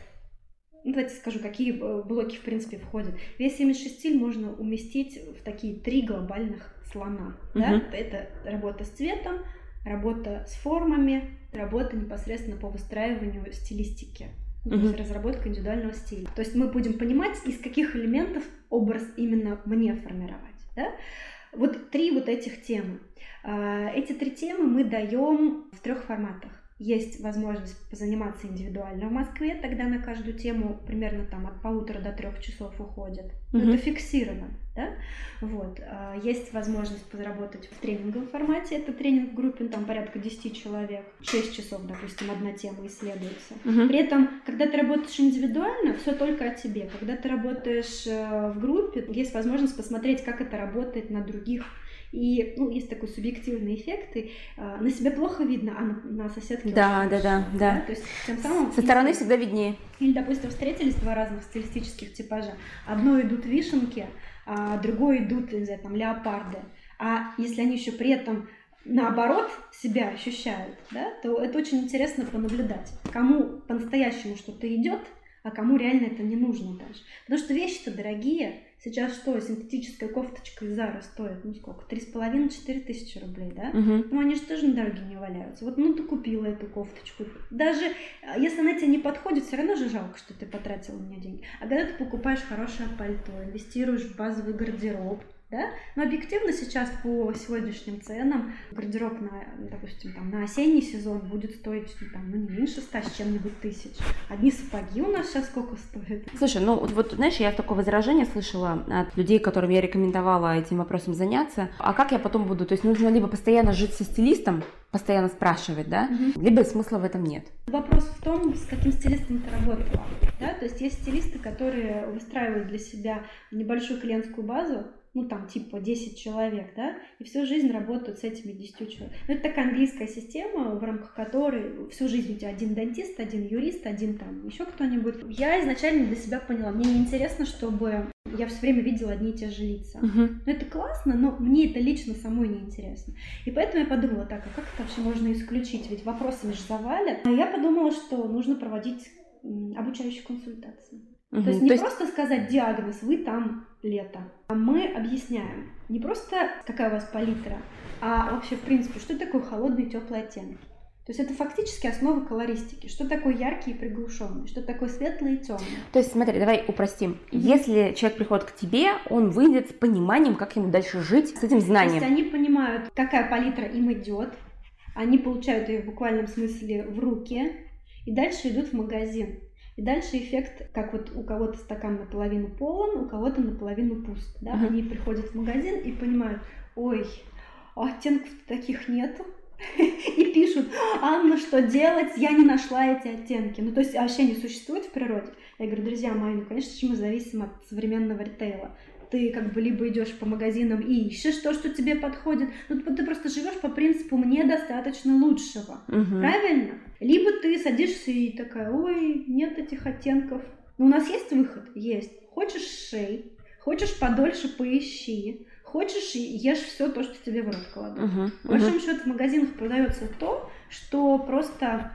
ну, давайте скажу, какие э, блоки, в принципе, входят. Весь имидж стиль можно уместить в такие три глобальных слона. Uh-huh. Да? Это работа с цветом, работа с формами, работа непосредственно по выстраиванию стилистики. Uh-huh. То есть разработка индивидуального стиля. То есть мы будем понимать, из каких элементов образ именно мне формировать. Да? Вот три вот этих темы. А, эти три темы мы даем в трех форматах есть возможность позаниматься индивидуально в Москве, тогда на каждую тему примерно там от полутора до трех часов уходит. Угу. Это фиксировано, да? Вот. А, есть возможность позаработать в тренинговом формате, это тренинг в группе, там порядка 10 человек, 6 часов, допустим, одна тема исследуется. Угу. При этом, когда ты работаешь индивидуально, все только о тебе. Когда ты работаешь э, в группе, есть возможность посмотреть, как это работает на других и ну, есть такой субъективный эффект, и э, на себя плохо видно, а на, на соседке да, да, да, да, да. То есть тем самым со стороны всегда виднее. Или, допустим, встретились два разных стилистических типажа. Одно идут вишенки, а другое идут, не знаю, там леопарды. А если они еще при этом наоборот себя ощущают, да, то это очень интересно понаблюдать, кому по-настоящему что-то идет, а кому реально это не нужно даже. Потому что вещи-то дорогие, Сейчас что, синтетическая кофточка из Зара стоит, ну сколько, три с половиной, четыре тысячи рублей, да? Угу. Ну они же тоже на дороге не валяются. Вот, ну ты купила эту кофточку. Даже а, если она тебе не подходит, все равно же жалко, что ты потратила на нее деньги. А когда ты покупаешь хорошее пальто, инвестируешь в базовый гардероб, да? Но объективно сейчас по сегодняшним ценам гардероб на, допустим, там, на осенний сезон будет стоить ну, там, ну, не меньше ста с чем-нибудь тысяч. Одни сапоги у нас сейчас сколько стоят? Слушай, ну вот, знаешь, я такое возражение слышала от людей, которым я рекомендовала этим вопросом заняться. А как я потом буду? То есть нужно либо постоянно жить со стилистом, постоянно спрашивать, да, угу. либо смысла в этом нет. Вопрос в том, с каким стилистом ты работала, да, то есть есть стилисты, которые выстраивают для себя небольшую клиентскую базу, ну там типа 10 человек, да, и всю жизнь работают с этими 10 человек. Ну, это такая английская система, в рамках которой всю жизнь у тебя один дантист, один юрист, один там еще кто-нибудь. Я изначально для себя поняла, мне неинтересно, чтобы я все время видела одни и те же лица. Uh-huh. Ну, это классно, но мне это лично самой неинтересно. И поэтому я подумала, так, а как это вообще можно исключить? Ведь вопросами же завалят. А я подумала, что нужно проводить обучающие консультации. Угу. То есть не То есть... просто сказать диагноз, вы там лето, а мы объясняем не просто какая у вас палитра, а вообще в принципе, что такое холодный и теплый оттенок. То есть это фактически основа колористики. Что такое яркий и приглушенный, что такое светлый и темный. То есть смотри, давай упростим. Mm-hmm. Если человек приходит к тебе, он выйдет с пониманием, как ему дальше жить, с этим знанием. То есть они понимают, какая палитра им идет, они получают ее в буквальном смысле в руки, и дальше идут в магазин. И дальше эффект, как вот у кого-то стакан наполовину полон, у кого-то наполовину пуст. Да? Uh-huh. Они приходят в магазин и понимают, ой, оттенков таких нету. [laughs] И пишут, Анна, что делать? Я не нашла эти оттенки. Ну, то есть вообще не существует в природе. Я говорю, друзья мои, ну, конечно же, мы зависим от современного ритейла ты как бы либо идешь по магазинам и ищешь то, что тебе подходит, ну ты просто живешь по принципу мне достаточно лучшего, угу. правильно? Либо ты садишься и такая, ой, нет этих оттенков. Но у нас есть выход? Есть. Хочешь шей, хочешь подольше поищи, хочешь ешь все то, что тебе в рот кладут. Uh-huh, uh-huh. большому счету в магазинах продается то, что просто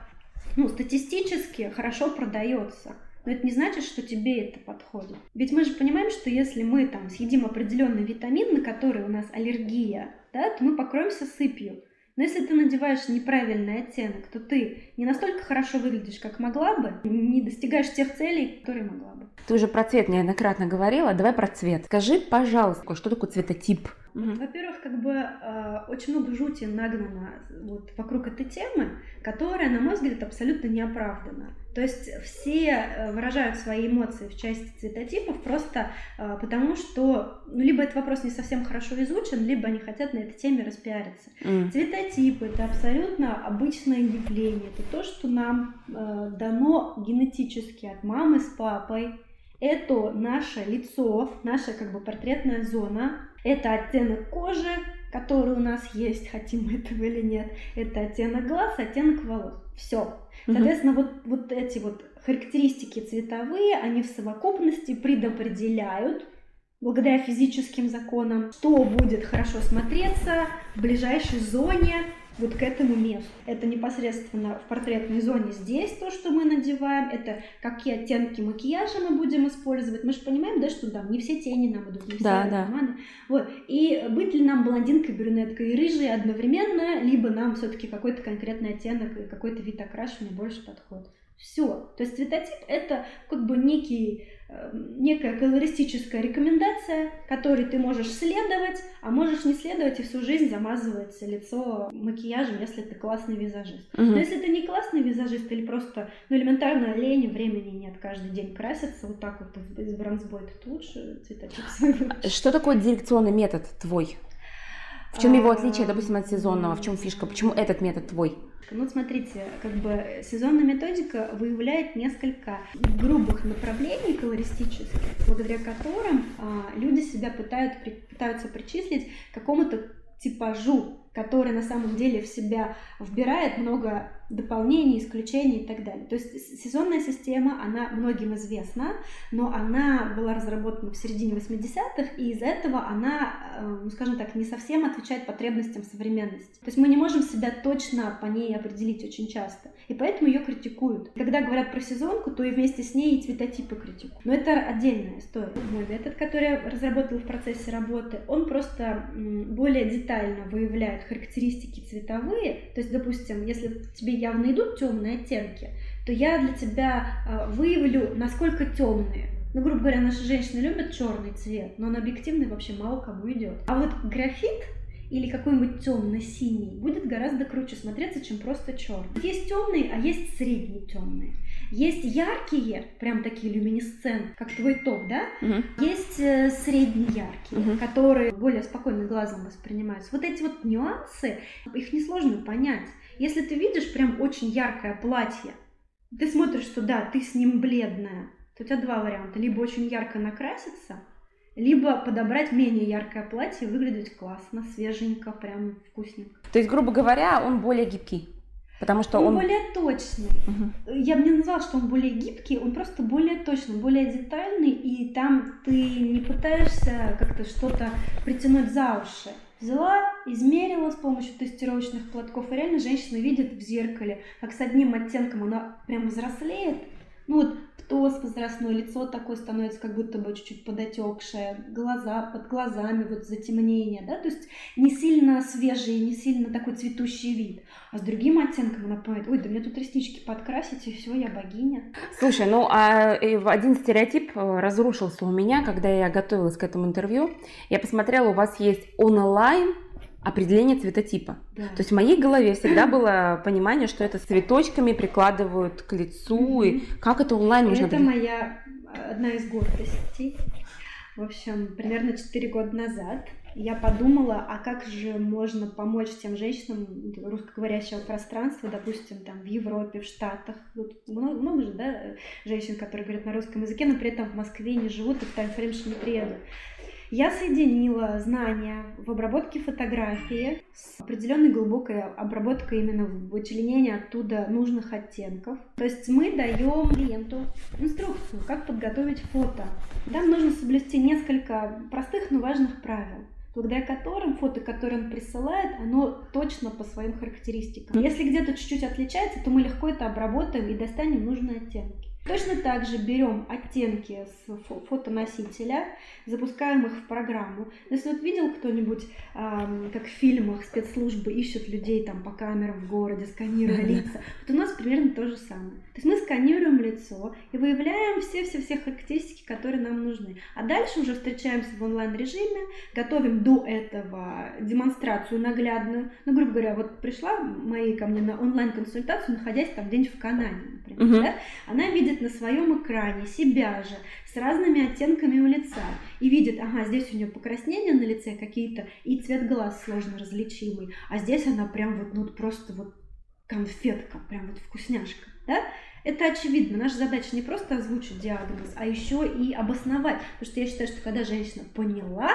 ну, статистически хорошо продается но это не значит, что тебе это подходит. Ведь мы же понимаем, что если мы там съедим определенный витамин, на который у нас аллергия, да, то мы покроемся сыпью. Но если ты надеваешь неправильный оттенок, то ты не настолько хорошо выглядишь, как могла бы, не достигаешь тех целей, которые могла бы. Ты уже про цвет неоднократно говорила, давай про цвет. Скажи, пожалуйста, что такое цветотип? Угу. Во-первых, как бы э, очень много жути нагнано вот вокруг этой темы, которая, на мой взгляд, абсолютно неоправдана. То есть все э, выражают свои эмоции в части цветотипов просто э, потому, что ну, либо этот вопрос не совсем хорошо изучен, либо они хотят на этой теме распиариться. Mm. Цветотипы это абсолютно обычное явление. Это то, что нам э, дано генетически от мамы с папой Это наше лицо, наша как бы портретная зона, это оттенок кожи, который у нас есть, хотим мы этого или нет, это оттенок глаз, оттенок волос. Все. Соответственно, вот, вот эти вот характеристики цветовые, они в совокупности предопределяют благодаря физическим законам, что будет хорошо смотреться в ближайшей зоне вот к этому месту. Это непосредственно в портретной зоне здесь то, что мы надеваем, это какие оттенки макияжа мы будем использовать. Мы же понимаем, да, что там не все тени нам идут, не все да, да. Вот. И быть ли нам блондинкой, брюнеткой и рыжей одновременно, либо нам все-таки какой-то конкретный оттенок и какой-то вид окрашивания больше подходит. Все. То есть цветотип это как бы некий Эм, некая колористическая рекомендация, которой ты можешь следовать, а можешь не следовать и всю жизнь замазывать лицо макияжем, если ты классный визажист. Угу. Но если ты не классный визажист или просто ну, элементарно лень, времени нет каждый день краситься, вот так вот из бронзбойта, то лучше цветотип [gasps] свой Что такое дирекционный метод твой? В чем его отличие, допустим, от сезонного? В чем фишка? Почему этот метод твой? Ну, смотрите, как бы сезонная методика выявляет несколько грубых направлений колористических, благодаря которым а, люди себя пытают, пытаются причислить к какому-то типажу, который на самом деле в себя вбирает много дополнений, исключений и так далее. То есть сезонная система, она многим известна, но она была разработана в середине 80-х, и из-за этого она, э, ну, скажем так, не совсем отвечает потребностям современности. То есть мы не можем себя точно по ней определить очень часто, и поэтому ее критикуют. Когда говорят про сезонку, то и вместе с ней и цветотипы критикуют. Но это отдельная история. Мой метод, который я разработала в процессе работы, он просто более детально выявляет характеристики цветовые. То есть, допустим, если тебе явно идут темные оттенки, то я для тебя а, выявлю, насколько темные. Ну, грубо говоря, наши женщины любят черный цвет, но он объективный вообще мало кому идет. А вот графит или какой-нибудь темно-синий будет гораздо круче смотреться, чем просто черный. Есть темные, а есть средние темные. Есть яркие, прям такие люминесцент, как твой топ, да? Угу. Есть э, средне яркие, угу. которые более спокойно глазом воспринимаются. Вот эти вот нюансы, их несложно понять. Если ты видишь прям очень яркое платье, ты смотришь, что да, ты с ним бледная, то у тебя два варианта. Либо очень ярко накраситься, либо подобрать менее яркое платье, выглядеть классно, свеженько, прям вкусненько. То есть, грубо говоря, он более гибкий? Потому что он, он более точный. Угу. Я бы не назвала, что он более гибкий, он просто более точный, более детальный, и там ты не пытаешься как-то что-то притянуть за уши. Взяла, измерила с помощью тестировочных платков, и реально женщина видит в зеркале, как с одним оттенком она прям взрослеет. Ну вот птоз возрастное, лицо такое становится как будто бы чуть-чуть подотекшее, глаза под глазами, вот затемнение, да, то есть не сильно свежий, не сильно такой цветущий вид. А с другим оттенком она понимает, ой, да мне тут реснички подкрасить, и все, я богиня. Слушай, ну а э, один стереотип э, разрушился у меня, когда я готовилась к этому интервью. Я посмотрела, у вас есть онлайн определение цветотипа. Да. То есть в моей голове всегда было понимание, что это с цветочками прикладывают к лицу, mm-hmm. и как это онлайн можно... Это моя одна из гордостей. В общем, примерно 4 года назад я подумала, а как же можно помочь тем женщинам русскоговорящего пространства, допустим, там в Европе, в Штатах. Вот много, много же, да, женщин, которые говорят на русском языке, но при этом в Москве не живут и в Таймфреймш не приедут. Я соединила знания в обработке фотографии с определенной глубокой обработкой именно в оттуда нужных оттенков. То есть мы даем клиенту инструкцию, как подготовить фото. Там нужно соблюсти несколько простых, но важных правил благодаря которым фото, которое он присылает, оно точно по своим характеристикам. Если где-то чуть-чуть отличается, то мы легко это обработаем и достанем нужные оттенки. Точно так же берем оттенки с фотоносителя, запускаем их в программу. Если вот видел кто-нибудь, э, как в фильмах спецслужбы ищут людей там по камерам в городе, сканируя лица, вот у нас примерно то же самое. То есть мы сканируем лицо и выявляем все-все-все характеристики, которые нам нужны. А дальше уже встречаемся в онлайн-режиме, готовим до этого демонстрацию наглядную. Ну, грубо говоря, вот пришла моей ко мне на онлайн-консультацию, находясь там где-нибудь в Канаде, например, да? она видит видит на своем экране себя же с разными оттенками у лица и видит, ага, здесь у нее покраснения на лице какие-то и цвет глаз сложно различимый, а здесь она прям вот, ну, просто вот конфетка, прям вот вкусняшка, да? Это очевидно. Наша задача не просто озвучить диагноз, а еще и обосновать. Потому что я считаю, что когда женщина поняла,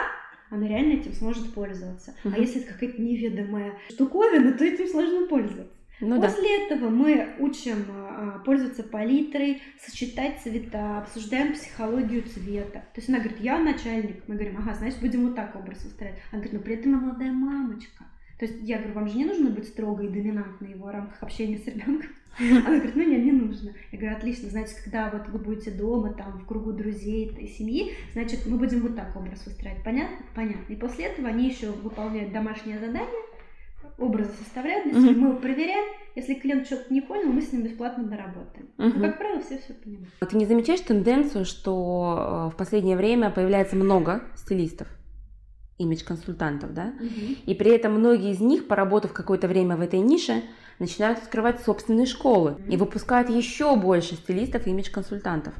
она реально этим сможет пользоваться. Uh-huh. А если это какая-то неведомая штуковина, то этим сложно пользоваться. Ну, После да. этого мы учим а, пользоваться палитрой, сочетать цвета, обсуждаем психологию цвета. То есть она говорит, я начальник. Мы говорим, ага, значит, будем вот так образ выстраивать. Она говорит, ну при этом я молодая мамочка. То есть я говорю, вам же не нужно быть строгой и доминантной в рамках общения с ребенком. Она говорит, ну нет, не нужно. Я говорю, отлично, значит, когда вот вы будете дома, там, в кругу друзей и семьи, значит, мы будем вот так образ выстраивать. Понятно? Понятно. И после этого они еще выполняют домашнее задание, образы составляют для себя, мы его проверяем. Если клиент что-то не понял, мы с ним бесплатно доработаем. Uh-huh. Но, как правило, все все понимают. Ты не замечаешь тенденцию, что э, в последнее время появляется много стилистов? имидж-консультантов, да, угу. и при этом многие из них, поработав какое-то время в этой нише, начинают открывать собственные школы и выпускают еще больше стилистов и имидж-консультантов.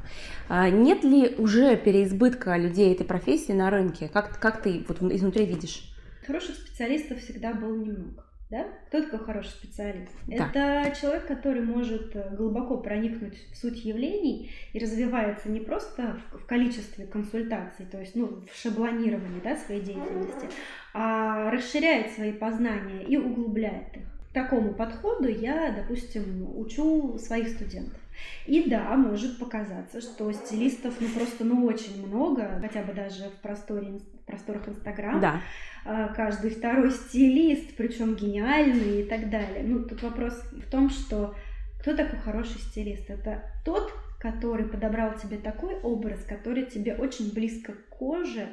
А нет ли уже переизбытка людей этой профессии на рынке? Как, как ты вот изнутри видишь? Хороших специалистов всегда было немного. Да? Кто такой хороший специалист? Да. Это человек, который может э, глубоко проникнуть в суть явлений и развивается не просто в количестве консультаций, то есть ну, в шаблонировании да, своей деятельности, а расширяет свои познания и углубляет их. К такому подходу я, допустим, учу своих студентов. И да, может показаться, что стилистов ну просто ну очень много, хотя бы даже в просторе, в просторах Инстаграма. Да. А, каждый второй стилист, причем гениальный и так далее. Ну, тут вопрос в том, что кто такой хороший стилист? Это тот, который подобрал тебе такой образ, который тебе очень близко к коже.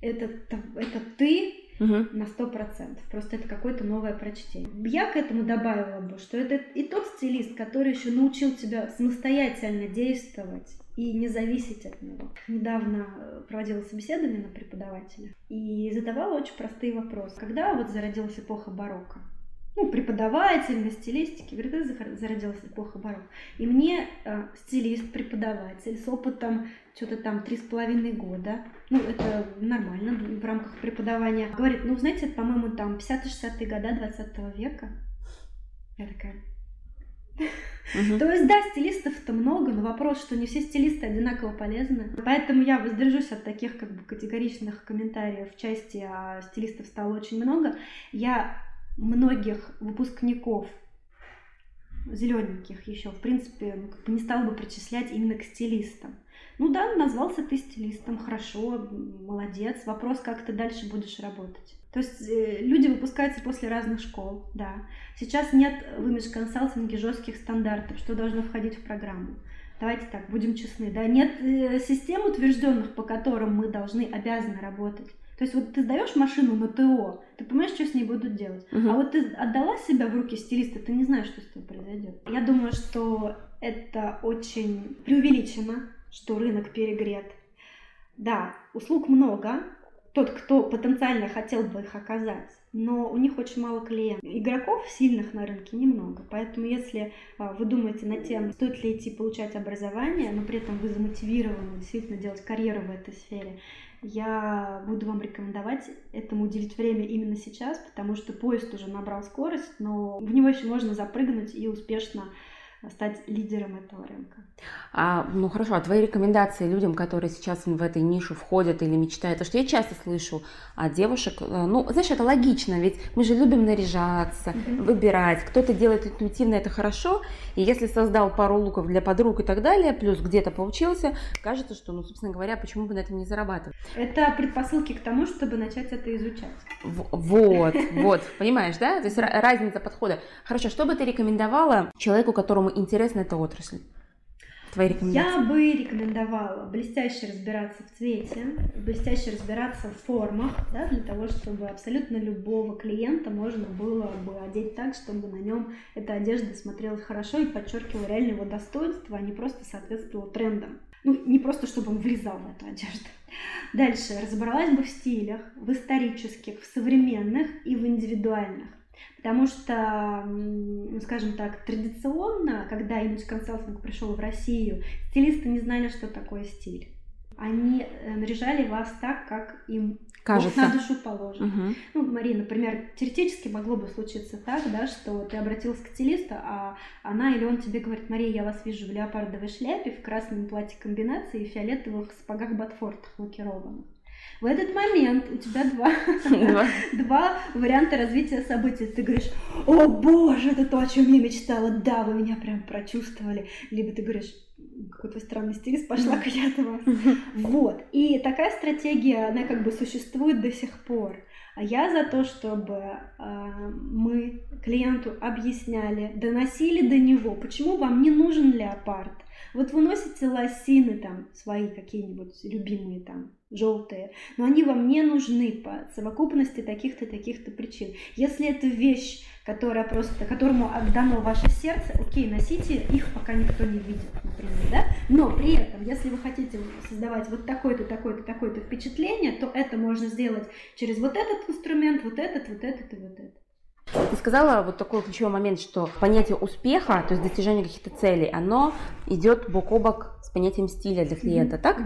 Это, это ты угу. на сто процентов. Просто это какое-то новое прочтение. Я к этому добавила бы, что это и тот стилист, который еще научил тебя самостоятельно действовать и не зависеть от него. Недавно э, проводила собеседование на преподавателя и задавала очень простые вопросы. Когда вот зародилась эпоха барокко? ну, преподаватель, стилистики, говорит, когда зародилась эпоха барокко. И мне э, стилист, преподаватель с опытом что-то там три с половиной года, ну, это нормально в рамках преподавания, говорит, ну, знаете, это, по-моему, там 50-60-е года 20 века. Я такая, Угу. То есть, да, стилистов-то много, но вопрос, что не все стилисты одинаково полезны. Поэтому я воздержусь от таких как бы категоричных комментариев в части, а стилистов стало очень много. Я многих выпускников зелененьких еще, в принципе, ну, как бы не стала бы причислять именно к стилистам. Ну да, назвался ты стилистом, хорошо, молодец. Вопрос, как ты дальше будешь работать. То есть э, люди выпускаются после разных школ, да. Сейчас нет в имидж-консалтинге жестких стандартов, что должно входить в программу. Давайте так, будем честны, да. Нет э, систем утвержденных, по которым мы должны, обязаны работать. То есть вот ты сдаешь машину на ТО, ты понимаешь, что с ней будут делать. Угу. А вот ты отдала себя в руки стилиста, ты не знаешь, что с тобой произойдет. Я думаю, что это очень преувеличено, что рынок перегрет. Да, услуг много, тот, кто потенциально хотел бы их оказать, но у них очень мало клиентов. Игроков сильных на рынке немного, поэтому если а, вы думаете над тем, стоит ли идти получать образование, но при этом вы замотивированы действительно делать карьеру в этой сфере, я буду вам рекомендовать этому уделить время именно сейчас, потому что поезд уже набрал скорость, но в него еще можно запрыгнуть и успешно стать лидером этого рынка. А, ну хорошо, а твои рекомендации людям, которые сейчас в этой нишу входят или мечтают, потому что я часто слышу от девушек, э, ну, знаешь, это логично, ведь мы же любим наряжаться, mm-hmm. выбирать, кто-то делает интуитивно, это хорошо, и если создал пару луков для подруг и так далее, плюс где-то получился, кажется, что, ну, собственно говоря, почему бы на этом не зарабатывать? Это предпосылки к тому, чтобы начать это изучать. Вот, вот, понимаешь, да? То есть разница подхода. Хорошо, что бы ты рекомендовала человеку, которому интересна эта отрасль? Твои рекомендации? Я бы рекомендовала блестяще разбираться в цвете, блестяще разбираться в формах, да, для того, чтобы абсолютно любого клиента можно было бы одеть так, чтобы на нем эта одежда смотрелась хорошо и подчеркивала реально его достоинство, а не просто соответствовала трендам. Ну, не просто, чтобы он влезал в эту одежду. Дальше разобралась бы в стилях, в исторических, в современных и в индивидуальных. Потому что, ну, скажем так, традиционно, когда имидж консалтинг пришел в Россию, стилисты не знали, что такое стиль. Они э, наряжали вас так, как им Кажется. На душу положен. Угу. Ну, Мария, например, теоретически могло бы случиться так, да, что ты обратилась к стилисту, а она или он тебе говорит, Мария, я вас вижу в леопардовой шляпе, в красном платье комбинации и фиолетовых сапогах ботфортах лакированных. В этот момент у тебя два, Два. [laughs] два варианта развития событий. Ты говоришь, о боже, это то, о чем я мечтала, да, вы меня прям прочувствовали. Либо ты говоришь, какой-то странный стилист, пошла-ка я от вас. Вот. И такая стратегия, она как бы существует до сих пор. А я за то, чтобы э, мы клиенту объясняли, доносили до него, почему вам не нужен леопард. Вот вы носите лосины там свои какие-нибудь любимые там желтые, но они вам не нужны по совокупности таких-то таких-то причин. Если это вещь, которая просто, которому отдано ваше сердце, окей, носите их, пока никто не видит, например, да? Но при этом, если вы хотите создавать вот такое-то, такое-то, такое-то впечатление, то это можно сделать через вот этот инструмент, вот этот, вот этот и вот этот. Ты сказала вот такой ключевой момент, что понятие успеха, то есть достижение каких-то целей, оно идет бок о бок с понятием стиля для клиента, так?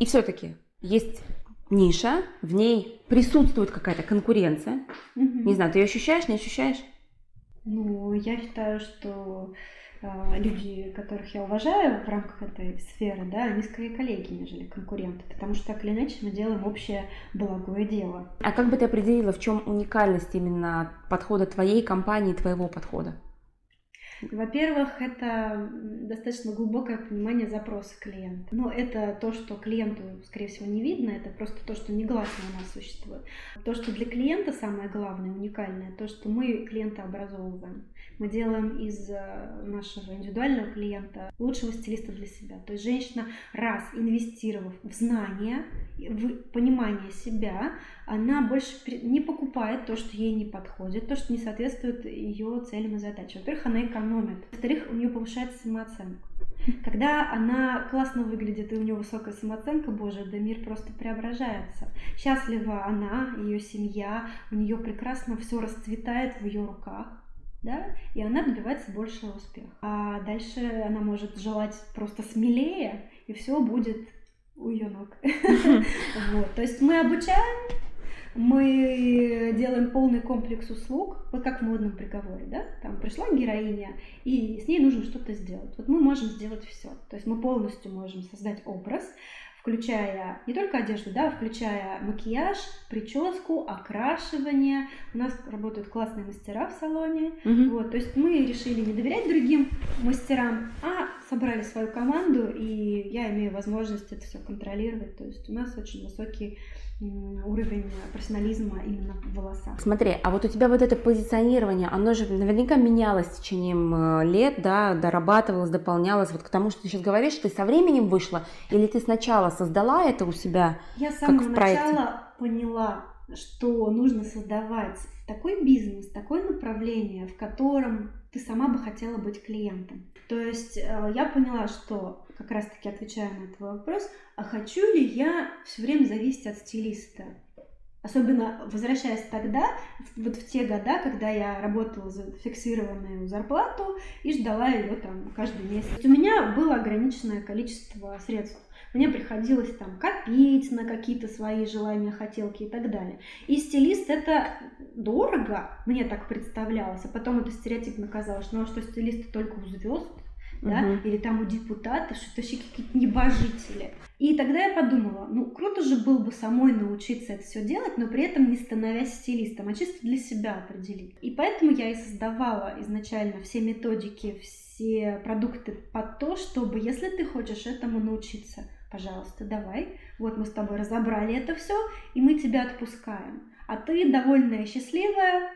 И все-таки есть ниша, в ней присутствует какая-то конкуренция. Не знаю, ты ее ощущаешь, не ощущаешь? Ну, я считаю, что э, люди, которых я уважаю в рамках этой сферы, да, они скорее коллеги, нежели конкуренты, потому что так или иначе мы делаем общее благое дело. А как бы ты определила, в чем уникальность именно подхода твоей компании, твоего подхода? Во-первых, это достаточно глубокое понимание запроса клиента. Но это то, что клиенту, скорее всего, не видно, это просто то, что негласно у нас существует. То, что для клиента самое главное, уникальное, то, что мы клиента образовываем. Мы делаем из э, нашего индивидуального клиента лучшего стилиста для себя. То есть женщина, раз инвестировав в знания, в понимание себя, она больше не покупает то, что ей не подходит, то, что не соответствует ее целям и задачам. Во-первых, она экономит. Во-вторых, у нее повышается самооценка. Когда она классно выглядит и у нее высокая самооценка, боже, да мир просто преображается. Счастлива она, ее семья, у нее прекрасно все расцветает в ее руках да, и она добивается большего успеха. А дальше она может желать просто смелее, и все будет у ее ног. [laughs] Вот. То есть мы обучаем, мы делаем полный комплекс услуг, вот как в модном приговоре, да, там пришла героиня, и с ней нужно что-то сделать. Вот мы можем сделать все. То есть мы полностью можем создать образ, включая не только одежду, да, включая макияж, прическу, окрашивание. У нас работают классные мастера в салоне. Мгм. Вот, то есть мы решили не доверять другим мастерам, а собрали свою команду, и я имею возможность это все контролировать. То есть у нас очень высокий уровень профессионализма именно в волосах. Смотри, а вот у тебя вот это позиционирование, оно же наверняка менялось с течением э, лет, да, дорабатывалось, дополнялось. Вот к тому, что ты сейчас говоришь, ты со временем вышла, или ты сначала создала это у себя? Я с самого в начала поняла, что нужно создавать такой бизнес, такое направление, в котором ты сама бы хотела быть клиентом. То есть э, я поняла, что как раз-таки отвечая на твой вопрос, а хочу ли я все время зависеть от стилиста? Особенно возвращаясь тогда, вот в те года, когда я работала за фиксированную зарплату и ждала ее там каждый месяц. У меня было ограниченное количество средств. Мне приходилось там копить на какие-то свои желания, хотелки и так далее. И стилист это дорого, мне так представлялось, а потом это стереотипно казалось, ну а что стилисты только у звезд, да, Мгм. или там у депутатов, что вообще какие-то небожители. И тогда я подумала, ну круто же было бы самой научиться это все делать, но при этом не становясь стилистом, а чисто для себя определить. И поэтому я и создавала изначально все методики, все продукты под то, чтобы, если ты хочешь этому научиться, пожалуйста, давай. Вот мы с тобой разобрали это все, и мы тебя отпускаем. А ты довольная и счастливая,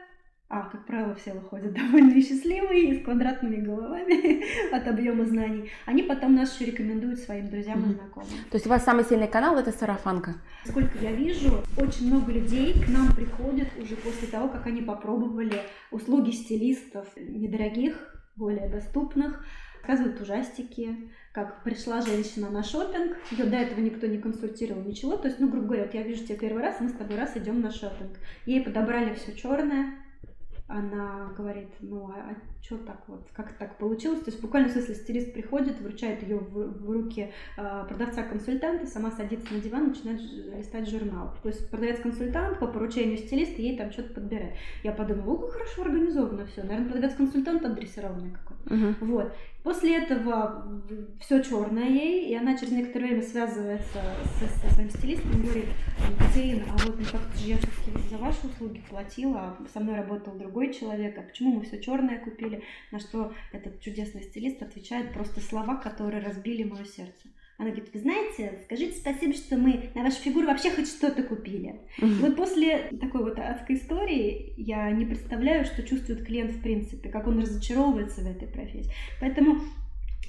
а, как правило, все выходят [laughs] довольные и счастливые, и с квадратными головами [laughs] от объема знаний. Они потом нас еще рекомендуют своим друзьям и знакомым. То есть у вас самый сильный канал это сарафанка. Сколько я вижу, очень много людей к нам приходят уже после того, как они попробовали услуги стилистов недорогих, более доступных, рассказывают ужастики, как пришла женщина на шопинг, ее до этого никто не консультировал, ничего. То есть, ну, грубо говоря, вот я вижу тебя первый раз, мы с тобой раз идем на шопинг. Ей подобрали все черное, она говорит, ну а, а что так вот, как так получилось? То есть буквально в смысле стилист приходит, вручает ее в, в руки э, продавца-консультанта, сама садится на диван, начинает листать журнал. То есть продавец-консультант по поручению стилиста ей там что-то подбирает. Я подумала, о, как хорошо организовано все. Наверное, продавец-консультант отдрессированный какой-то. Uh-huh. Вот. После этого все черное ей, и она через некоторое время связывается со, со своим стилистом и говорит, Екатерина, а вот ну как-то же я все-таки за ваши услуги платила, а со мной работал другой человек, а почему мы все черное купили? На что этот чудесный стилист отвечает просто слова, которые разбили мое сердце. Она говорит, вы знаете, скажите спасибо, что мы на вашу фигуру вообще хоть что-то купили. Mm-hmm. Вот после такой вот адской истории я не представляю, что чувствует клиент в принципе, как он разочаровывается в этой профессии. Поэтому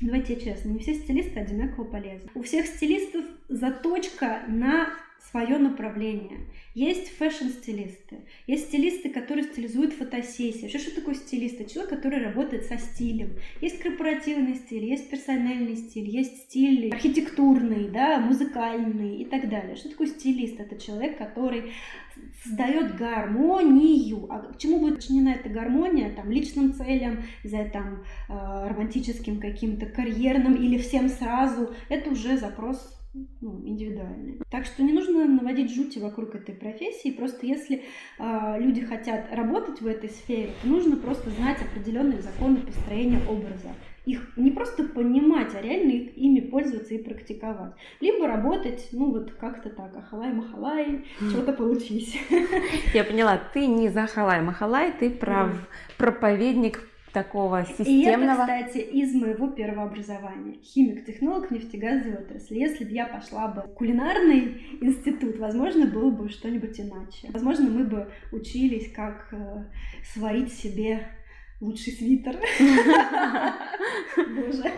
Давайте честно, не все стилисты одинаково полезны. У всех стилистов заточка на свое направление. Есть фэшн-стилисты, есть стилисты, которые стилизуют фотосессии. Вообще, что такое стилист? Это человек, который работает со стилем. Есть корпоративный стиль, есть персональный стиль, есть стиль архитектурный, да, музыкальный и так далее. Что такое стилист? Это человек, который создает гармонию. А к чему будет подчинена эта гармония? Там, личным целям, за там, э, романтическим каким-то карьерным или всем сразу. Это уже запрос ну, индивидуальный. Так что не нужно наводить жути вокруг этой профессии. Просто если э, люди хотят работать в этой сфере, то нужно просто знать определенные законы построения образа. Их не просто понимать, а реально ими пользоваться и практиковать. Либо работать, ну вот как-то так, ахалай-махалай, что-то получись. Я поняла, ты не за ахалай-махалай, ты прав, проповедник такого системного. И это, кстати, из моего первого образования. Химик-технолог нефтегазовой отрасли. Если бы я пошла бы в кулинарный институт, возможно, было бы что-нибудь иначе. Возможно, мы бы учились, как э, сварить себе лучший свитер. Боже.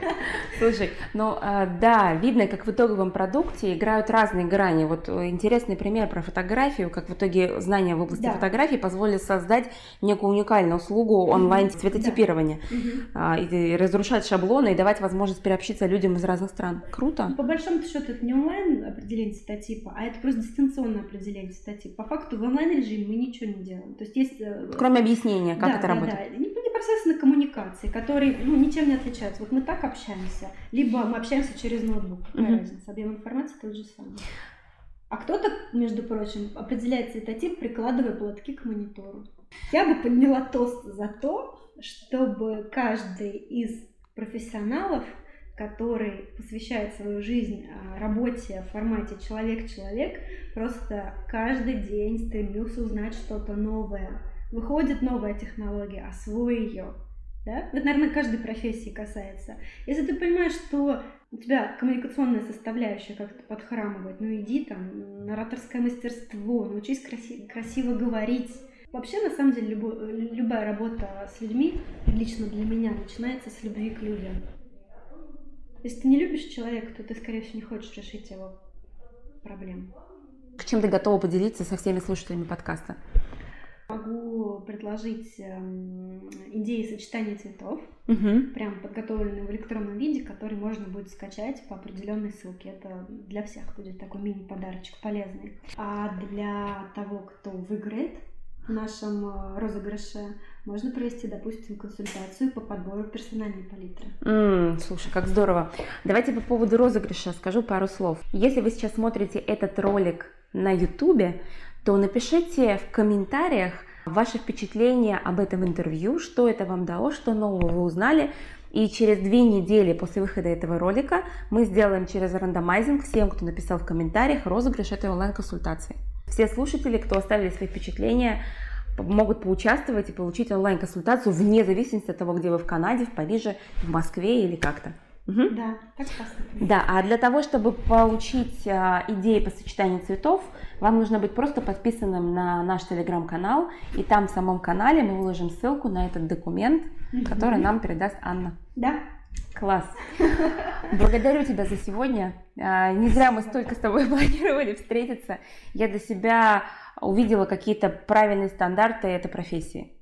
Слушай, ну а, да, видно, как в итоговом продукте играют разные грани. Вот э, интересный пример про фотографию, как в итоге знания в области да. фотографии позволили создать некую уникальную услугу онлайн-цветотипирования. Да. И разрушать шаблоны и давать возможность переобщиться людям из разных стран. Круто. По большому счету это не онлайн определение цветотипа, а это просто дистанционное определение цветотипа. По факту в онлайн режиме мы ничего не делаем. То есть есть... Э, Кроме объяснения, как да, это да, работает. Да непосредственно коммуникации, которые ну, ничем не отличаются. Вот мы так общаемся, либо мы общаемся через ноутбук. Какая mm-hmm. разница? Объем информации тот же самый. А кто-то, между прочим, определяет цветотип, прикладывая платки к монитору. Я бы подняла тост за то, чтобы каждый из профессионалов, который посвящает свою жизнь а, работе в формате человек-человек, просто каждый день стремился узнать что-то новое, выходит новая технология, освой ее. Да? Это, наверное, каждой профессии касается. Если ты понимаешь, что у тебя коммуникационная составляющая как-то подхрамывает, ну иди там на ораторское мастерство, научись краси- красиво говорить. Вообще, на самом деле, любо, любая работа с людьми, лично для меня, начинается с любви к людям. Если ты не любишь человека, то ты, скорее всего, не хочешь решить его проблему. К чем ты готова поделиться со всеми слушателями подкаста? Могу предложить эм, идеи сочетания цветов, угу. прям подготовленные в электронном виде, который можно будет скачать по определенной ссылке. Это для всех будет такой мини-подарочек полезный. А для того, кто выиграет в нашем э, розыгрыше, можно провести, допустим, консультацию по подбору персональной палитры. Mm, слушай, как здорово. Давайте по поводу розыгрыша скажу пару слов. Если вы сейчас смотрите этот ролик на YouTube, то напишите в комментариях ваши впечатления об этом интервью, что это вам дало, что нового вы узнали. И через две недели после выхода этого ролика мы сделаем через рандомайзинг всем, кто написал в комментариях, розыгрыш этой онлайн-консультации. Все слушатели, кто оставили свои впечатления, могут поучаствовать и получить онлайн-консультацию вне зависимости от того, где вы в Канаде, в Париже, в Москве или как-то. Угу. Да, так классно. Да, а для того, чтобы получить а, идеи по сочетанию цветов, вам нужно быть просто подписанным на наш телеграм-канал, и там в самом канале мы выложим ссылку на этот документ, угу. который нам передаст Анна. Да. Класс. [laughs] Благодарю тебя за сегодня. А, не зря мы столько с тобой [laughs] планировали встретиться. Я для себя увидела какие-то правильные стандарты этой профессии.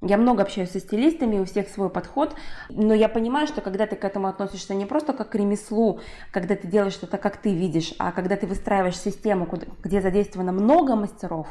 Я много общаюсь со стилистами, у всех свой подход, но я понимаю, что когда ты к этому относишься не просто как к ремеслу, когда ты делаешь что-то, как ты видишь, а когда ты выстраиваешь систему, где задействовано много мастеров,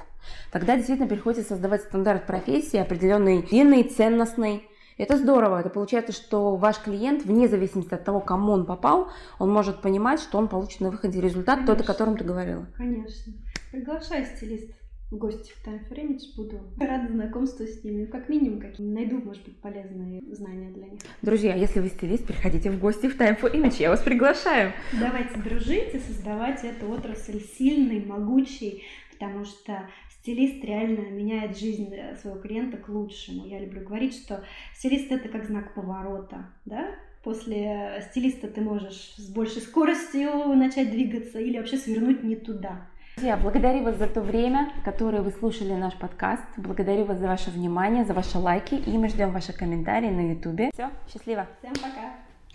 тогда действительно приходится создавать стандарт профессии, определенный длинный, ценностный. Это здорово. Это получается, что ваш клиент, вне зависимости от того, кому он попал, он может понимать, что он получит на выходе результат, Конечно. тот, о котором ты говорила. Конечно. Приглашай стилистов в гости в Time for Image буду рада знакомству с ними. Как минимум, какие найду, может быть, полезные знания для них. Друзья, если вы стилист, приходите в гости в Time for Image, я вас приглашаю. Давайте дружить и создавать эту отрасль сильной, могучей, потому что стилист реально меняет жизнь своего клиента к лучшему. Я люблю говорить, что стилист это как знак поворота, да? После стилиста ты можешь с большей скоростью начать двигаться или вообще свернуть не туда. Друзья, благодарю вас за то время, которое вы слушали наш подкаст. Благодарю вас за ваше внимание, за ваши лайки. И мы ждем ваши комментарии на YouTube. Все, счастливо. Всем пока.